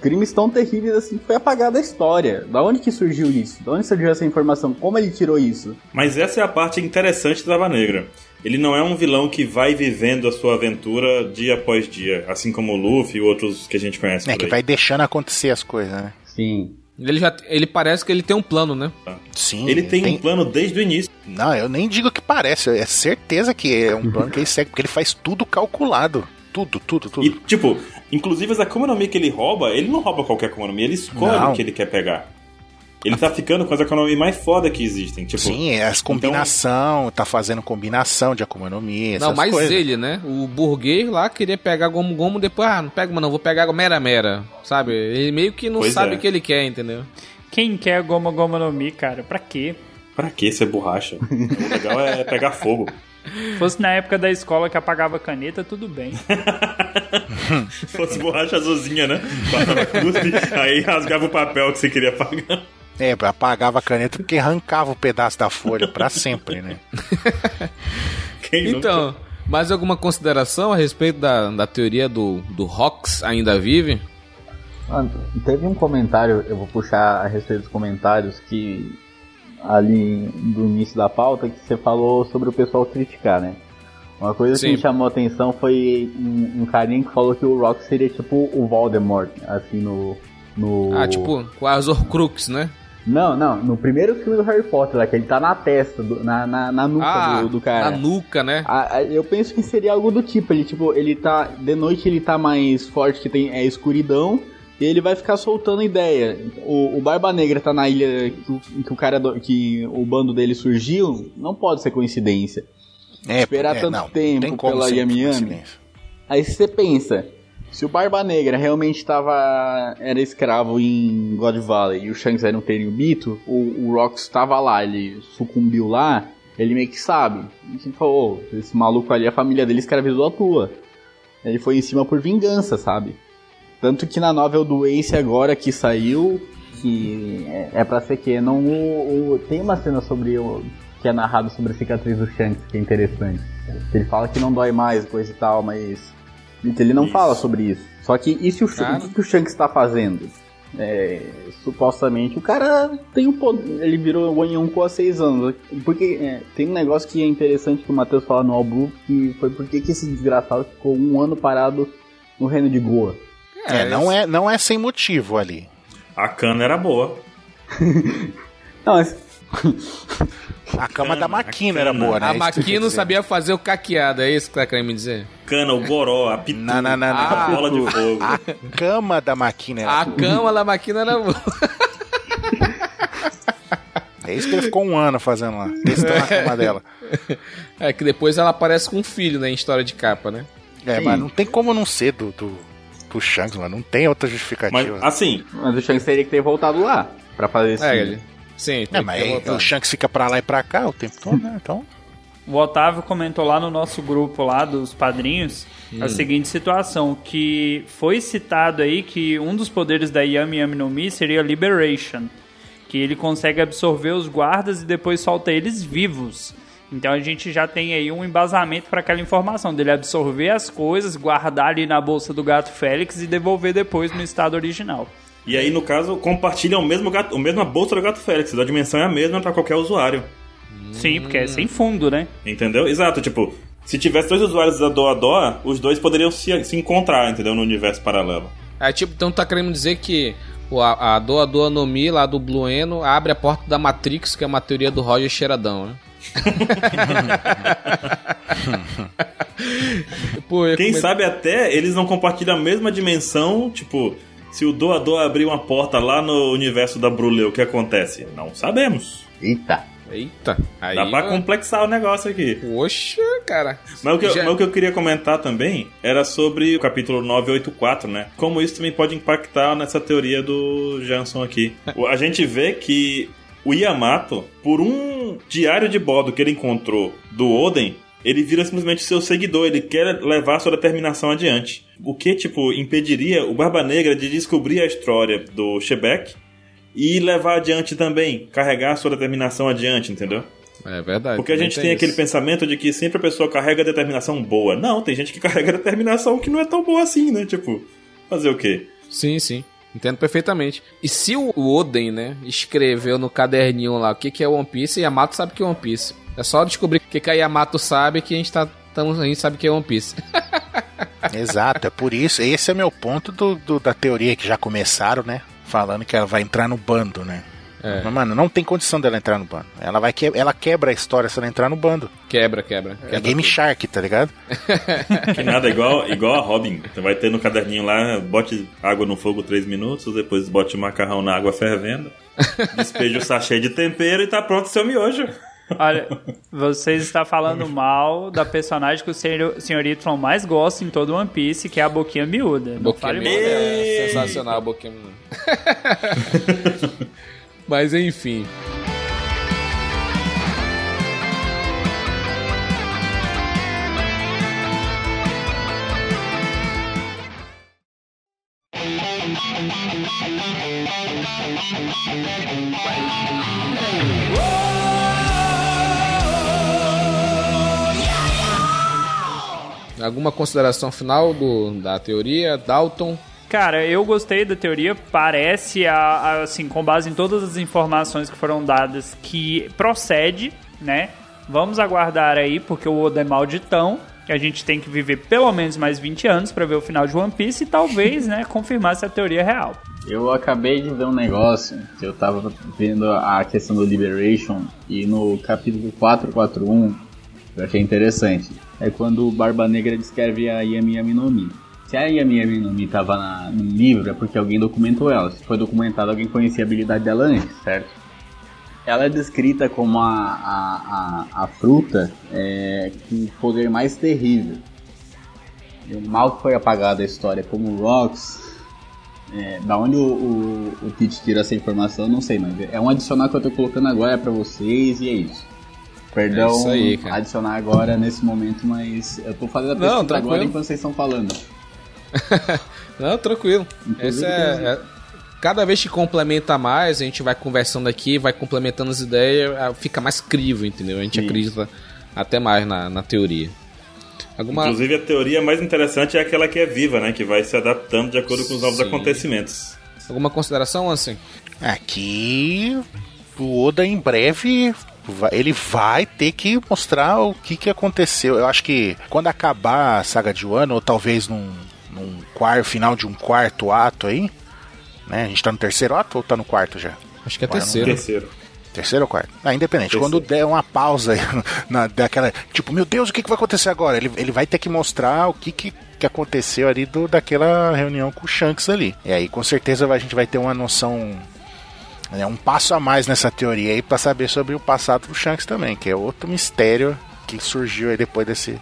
Crimes tão terríveis assim que foi apagado da história. Da onde que surgiu isso? Da onde surgiu essa informação? Como ele tirou isso? Mas essa é a parte interessante do Baba Negra. Ele não é um vilão que vai vivendo a sua aventura dia após dia, assim como o Luffy e outros que a gente conhece É que vai deixando acontecer as coisas, né? Sim. Ele já ele parece que ele tem um plano, né? Sim. Ele tem um plano desde o início. Não, eu nem digo que parece, é certeza que é um plano que ele segue, porque ele faz tudo calculado. Tudo, tudo, tudo. E, tipo, inclusive as Akuma no Mi que ele rouba, ele não rouba qualquer Akuma no Mi, ele escolhe Não. o que ele quer pegar. Ele tá ficando com as Akuma no Mi mais foda que existem. Tipo, Sim, é as combinação, tá fazendo combinação de Akuma no Mi, essas não, mas coisas. ele, né? O burguês lá queria pegar Gomu Gomu, depois, ah, não pega, mas não, vou pegar Mera Mera, sabe? Ele meio que não Pois sabe é. o que ele quer, entendeu? Quem quer Goma Goma no Mi, cara? Pra quê? Pra que ser borracha? O legal é pegar fogo. Se fosse na época da escola que apagava caneta, tudo bem. Se fosse borracha azulzinha, né? Passava cuspe, aí rasgava o papel que você queria apagar. É, apagava a caneta porque arrancava o pedaço da folha pra sempre, né? Quem nunca? Então, mais alguma consideração a respeito da, da teoria do, do Rox ainda vive? Ah, Teve um comentário, eu vou puxar a respeito dos comentários que ali do início da pauta que você falou sobre o pessoal criticar, né? Uma coisa Sim. que me chamou a atenção foi um, um carinha que falou que o Rock seria tipo o Voldemort, assim no. no... Ah, tipo, com as Horcrux, né? Não, não, no primeiro filme do Harry Potter, lá, que ele tá na testa, do- na, na, na nuca Ah, do, do cara. na nuca, né? Ah, ah, eu penso que seria algo do tipo, ele tipo, ele tá. De noite ele tá mais forte que tem é escuridão. E ele vai ficar soltando ideia. O, o Barba Negra tá na ilha que o, que o cara do- que o bando dele surgiu, não pode ser coincidência. É, Esperar é, tanto não, tempo pela Yami. Aí você pensa, se o Barba Negra realmente estava era escravo em God Valley e o Shanks era um Tenryubito, o, o Rox estava lá, ele sucumbiu lá, ele meio que sabe. E tipo, falou, "Ô, esse maluco ali, a família dele escravizou a tua. Ele foi em cima por vingança, sabe? Tanto que na novel do Ace agora que saiu, que é, é pra ser que não o, o- tem uma cena sobre o que é narrado sobre a cicatriz do Shanks que é interessante. Ele fala que não dói mais, coisa e tal, mas ele não Isso. fala sobre isso. Só que e se o, Cara. o que o Shanks está fazendo? É, supostamente o cara tem um poder, ele virou o Yonko há seis anos. Porque é, tem um negócio que é interessante que o Matheus fala no All Blue, que foi porque que esse desgraçado ficou um ano parado no reino de Goa. É, não é, não é sem motivo ali. A cana era boa. Não, mas A cama Cana, da maquina era boa, né? a dizer. sabia fazer o caqueado, é isso que tá querendo me dizer? Cana, o goró, a pitu, Não, não, não, não. a bola de fogo. A cama da maquina era A boa. cama da Maquino era boa. É isso que ele ficou um ano fazendo lá, testando a cama dela. É que depois ela aparece com um filho, né, em história de capa, né? É, Sim. mas não tem como não ser do, do, do Shanks, mano. Não tem outra Mas, justificativa. assim, Mas o Shanks teria que ter voltado lá pra fazer isso. É, ele. Sim, tem É, que mas ter aí voltado. o Shanks fica pra lá e pra cá o tempo todo, né? Então. O Otávio comentou lá no nosso grupo lá dos padrinhos a seguinte situação, que foi citado aí que um dos poderes da Yami Yami no Mi seria Liberation, que ele consegue absorver os guardas e depois solta eles vivos. Então a gente já tem aí um embasamento para aquela informação dele absorver as coisas, guardar ali na bolsa do gato Félix e devolver depois no estado original. e aí no caso compartilham o mesmo gato, a mesma bolsa do gato Félix, a dimensão é a mesma pra qualquer usuário. Sim, porque é sem fundo, né? Entendeu? Exato, tipo, se tivesse dois usuários da Doa Doa, os dois poderiam se, se encontrar, entendeu? No universo paralelo. Aí, tipo, então tá querendo dizer que o, a, a Doa Doa no Mi, lá do Blueno, abre a porta da Matrix, que é uma teoria do Roger Cheiradão, né? Pô, Quem comentar- sabe até eles não compartilham a mesma dimensão, tipo, se o Doa Doa abrir uma porta lá no universo da Brulé, o que acontece? Não sabemos. Eita. Eita, aí. Dá pra complexar o negócio aqui. Poxa, cara. Mas o, que, eu- Já- mas o que eu queria comentar também era sobre o capítulo 984, né? Como isso também pode impactar nessa teoria do Jansson aqui. A gente vê que o Yamato, por um diário de bordo que ele encontrou do Oden, ele vira simplesmente seu seguidor, ele quer levar sua determinação adiante. O que, tipo, impediria o Barba Negra de descobrir a história do Shebek e levar adiante também, carregar sua determinação adiante, entendeu? É verdade. Porque a gente tem aquele isso. pensamento de que sempre a pessoa carrega determinação boa. Não, tem gente que carrega determinação que não é tão boa assim, né? Tipo, fazer o quê? Sim, sim. Entendo perfeitamente. E se o Oden, né, escreveu no caderninho lá o que, que é One Piece, Yamato sabe que é One Piece. É só descobrir o que, que a Yamato sabe que a gente, tá, tamo, a gente sabe que é One Piece. Exato, é por isso. Esse é meu ponto do, do- da teoria que já começaram, né? Falando que ela vai entrar no bando, né? É. Mas, mano, não tem condição dela entrar no bando. Ela vai que... ela quebra a história se ela entrar no bando. Quebra, quebra. É quebra Game tudo. Shark, tá ligado? Que nada, igual, igual a Robin. Você vai ter no caderninho lá, bote água no fogo 3 minutos, depois bote macarrão na água fervendo, despeja o sachê de tempero e tá pronto o seu miojo. Olha, vocês estão falando mal da personagem que o senhor, senhor Y mais gosta em todo One Piece, que é a Boquinha Miúda. Não Boquinha fale mal Miúda é sensacional, Boquinha Miúda. Mas enfim. Alguma consideração final do, da teoria, Dalton? Cara, eu gostei da teoria. Parece, a, a, assim, com base em todas as informações que foram dadas, que procede, né? Vamos aguardar aí, porque o Oda é malditão. A gente tem que viver pelo menos mais 20 anos para ver o final de One Piece e talvez, né, confirmar se a teoria é real. Eu acabei de ver um negócio que eu tava vendo a questão do Liberation e no capítulo 441 eu achei interessante. É quando o Barba Negra descreve a Yami Yami no Mi. Se a Yami Yami no Mi tava na, no livro é porque alguém documentou ela. Se foi documentado, alguém conhecia a habilidade dela antes, certo? Ela é descrita como a, a, a, a fruta é, com o poder mais terrível. E o mal que foi apagado da história como Rocks. É, da onde o, o, o Tite tira essa informação, não sei, mas é um adicional que eu tô colocando agora para vocês e é isso. Perdão É isso aí, adicionar agora nesse momento, mas eu tô fazendo a pesquisa Não, agora enquanto vocês estão falando. Não, tranquilo. Esse é, é- cada vez que complementa mais, a gente vai conversando aqui, vai complementando as ideias, ah, fica mais crível, entendeu? A gente Sim. acredita até mais na, na teoria. Alguma... Inclusive, a teoria mais interessante é aquela que é viva, né? Que vai se adaptando de acordo com os novos Sim. acontecimentos. Alguma consideração, assim? Aqui o Oda em breve ele vai ter que mostrar o que, que aconteceu. Eu acho que quando acabar a saga de Wano, ou talvez num quarto, final de um quarto ato aí, né? A gente tá no terceiro ato ou tá no quarto já? Acho que é Agora não terceiro. Terceiro. Terceiro ou quarto? Ah, independente. Terceiro. Quando der uma pausa aí, na, daquela. Tipo, meu Deus, o que, que vai acontecer agora? Ele, ele vai ter que mostrar o que, que, que aconteceu ali do, daquela reunião com o Shanks ali. E aí, com certeza, a gente vai ter uma noção. né, um passo a mais nessa teoria aí pra saber sobre o passado do Shanks também, que é outro mistério que surgiu aí depois desse.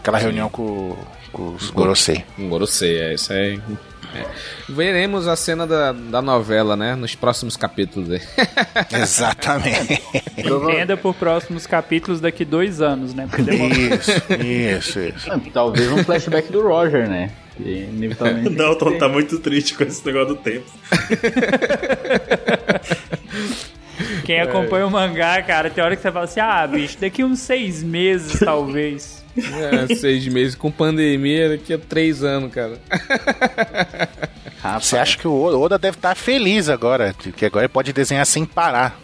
Daquela reunião com, com os Gorosei. Gorosei, é isso aí. É. Veremos a cena da, da novela, né? Nos próximos capítulos aí. Exatamente. Entenda por próximos capítulos daqui dois anos, né? Isso, isso, isso. Talvez um flashback do Roger, né? Que inevitavelmente. O Dalton tá muito triste com esse negócio do tempo. Quem acompanha o mangá, cara, tem hora que você fala assim: ah, bicho, daqui uns seis meses, talvez. É, seis meses com pandemia, daqui a três anos, cara. Rapaz, Você acha que o Oda deve estar feliz agora, que agora ele pode desenhar sem parar.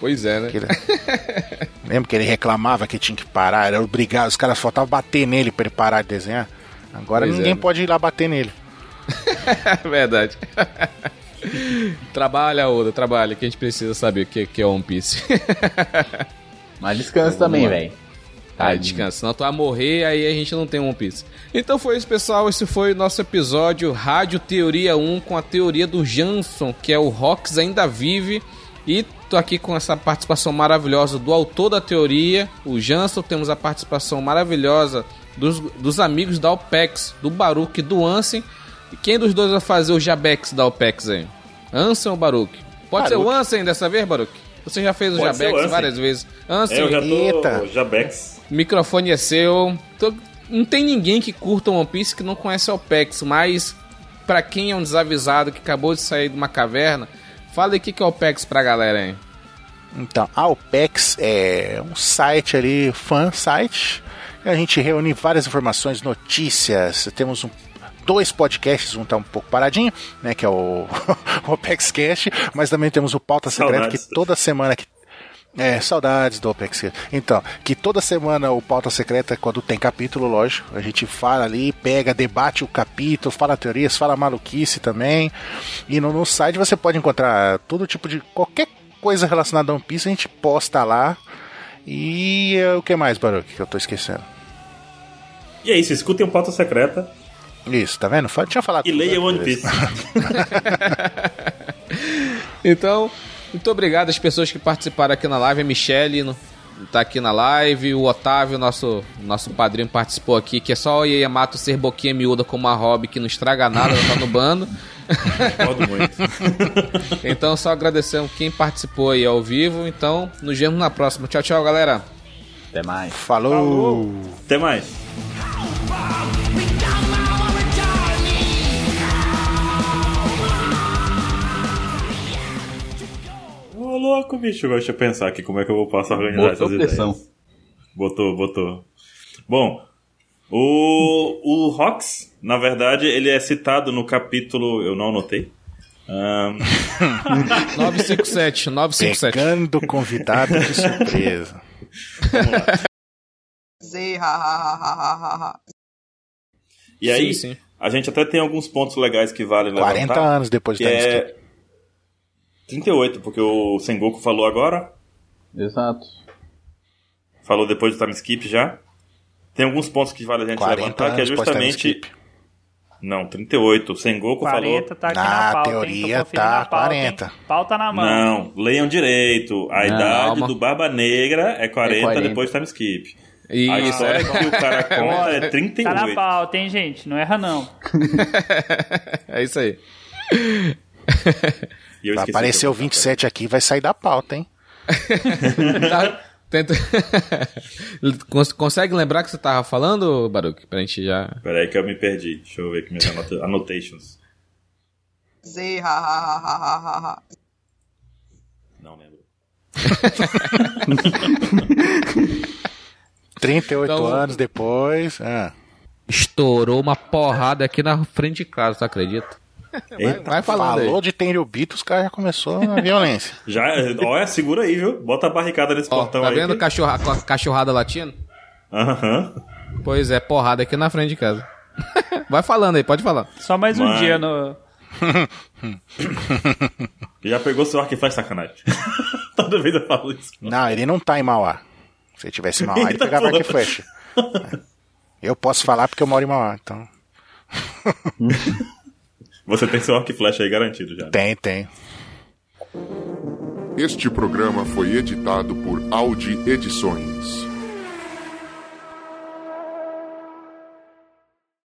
Pois é, né? Que ele- Lembra que ele reclamava que tinha que parar, era obrigado, os caras faltavam bater nele pra ele parar de desenhar? Agora Pois é, ninguém né? pode ir lá bater nele. Verdade. Trabalha, Oda, trabalha, que a gente precisa saber o que, que é One Piece. Mas descansa também, velho. Ah, descansa, senão tu vai morrer, aí a gente não tem One Piece. Então foi isso, pessoal. Esse foi o nosso episódio Rádio Teoria 1 com a teoria do Jansson, que é o Rox ainda vive. E tô aqui com essa participação maravilhosa do autor da teoria, o Jansson. Temos a participação maravilhosa dos, dos amigos da OPEX, do Baruch e do Ansem. E quem dos dois vai fazer o Jabex da OPEX aí? Ansem ou Baruch? Pode ser o Baruch. Ansem dessa vez, Baruch? Você já fez o Pode o Jabex Ansem. várias vezes. Ansem, É, eu já tô Eita. Jabex. o microfone é seu. Tô- Não tem ninguém que curta One Piece que não conhece a OPEX, mas pra quem é um desavisado que acabou de sair de uma caverna, fala aí o que que é OPEX pra galera aí. Então, a OPEX é um site ali, fan site. A gente reúne várias informações, notícias. Temos um, dois podcasts, um tá um pouco paradinho, né? Que é o, o OPEX Cast, mas também temos o Pauta Secreta, que toda semana que é, saudades do Opex. Cast. Então, que toda semana o Pauta Secreta, quando tem capítulo, lógico, a gente fala ali, pega, debate o capítulo, fala teorias, fala maluquice também. E no, no site você pode encontrar todo tipo de. qualquer coisa relacionada a One Piece, a gente posta lá. E eh, o que mais, Baruch, que eu tô esquecendo? E é isso, escutem o Pauta Secreta Isso, tá vendo? Tinha falado. e né? One. Piece. Então, muito obrigado às pessoas que participaram aqui na live. A Michelle no- tá aqui na live. O Otávio, nosso, nosso padrinho, participou aqui. Que é só o Yamato ser boquinha miúda como a Hobby, que não estraga nada, ela tá no bando. Concordo muito. Então, só agradecemos quem participou aí ao vivo. Então, nos vemos na próxima. Tchau, tchau, galera. Até mais. Falou. Até mais. Louco, bicho. Deixa eu pensar aqui como é que eu vou passar a organizar Botou essas pressão. ideias. Botou, botou. Bom, o, o Rox, na verdade, ele é citado no capítulo. Eu não anotei. Ahn, 957, 957. Pegando convidado de surpresa. Ha, ha. e aí, Sim, sim. a gente até tem alguns pontos legais que vale 40 levantar. anos depois skip. é 38, porque o Sengoku falou agora. Exato. Falou depois do time skip já. Tem alguns pontos que vale a gente 40 levantar, que é justamente. Não, 38. O Sengoku 40 tá aqui Na na pauta, teoria hein? Tá a pauta, 40. Hein? Pauta na mão. falou. Não, leiam direito. A Não, idade calma. do Barba Negra é 40, É 40. depois do time skip. A Isso, história é. que o cara conta é 38. Tá na pauta, hein, gente? Não erra, não. é isso aí. E eu Vai aparecer o o que eu ia 27 aqui vai sair da pauta, hein? Tá, tenta... Cons- Consegue lembrar que você tava falando, Baruch? Pra gente já. falar. Pera aí que eu me perdi. Deixa eu ver aqui minhas anota- annotations. Zê, ha, ha, ha, ha, ha, ha, ha. Não lembro. 38 Então- anos depois. Ah. Estourou uma porrada aqui na frente de casa, tu acredita? Vai, vai falando Falou aí. de Tenryubito, os caras já começou a violência. Já, olha, segura aí, viu? Bota a barricada nesse Ó, portão tá aí. vendo que- cachorra, cachorrada latindo? Aham. Pois é, porrada aqui na frente de casa. vai falando aí, pode falar. Só mais um Mas- dia no. Já pegou seu arco e faz sacanagem. Toda vez eu falo isso. Não, ele não tá em Mauá. Se ele tivesse em Mauá, ele Eita, pegava arco e flecha. Eu posso falar porque eu moro em Mauá, então. Você tem seu arco e flecha aí garantido já. né? Tem, tem. Este programa foi editado por Audi Edições.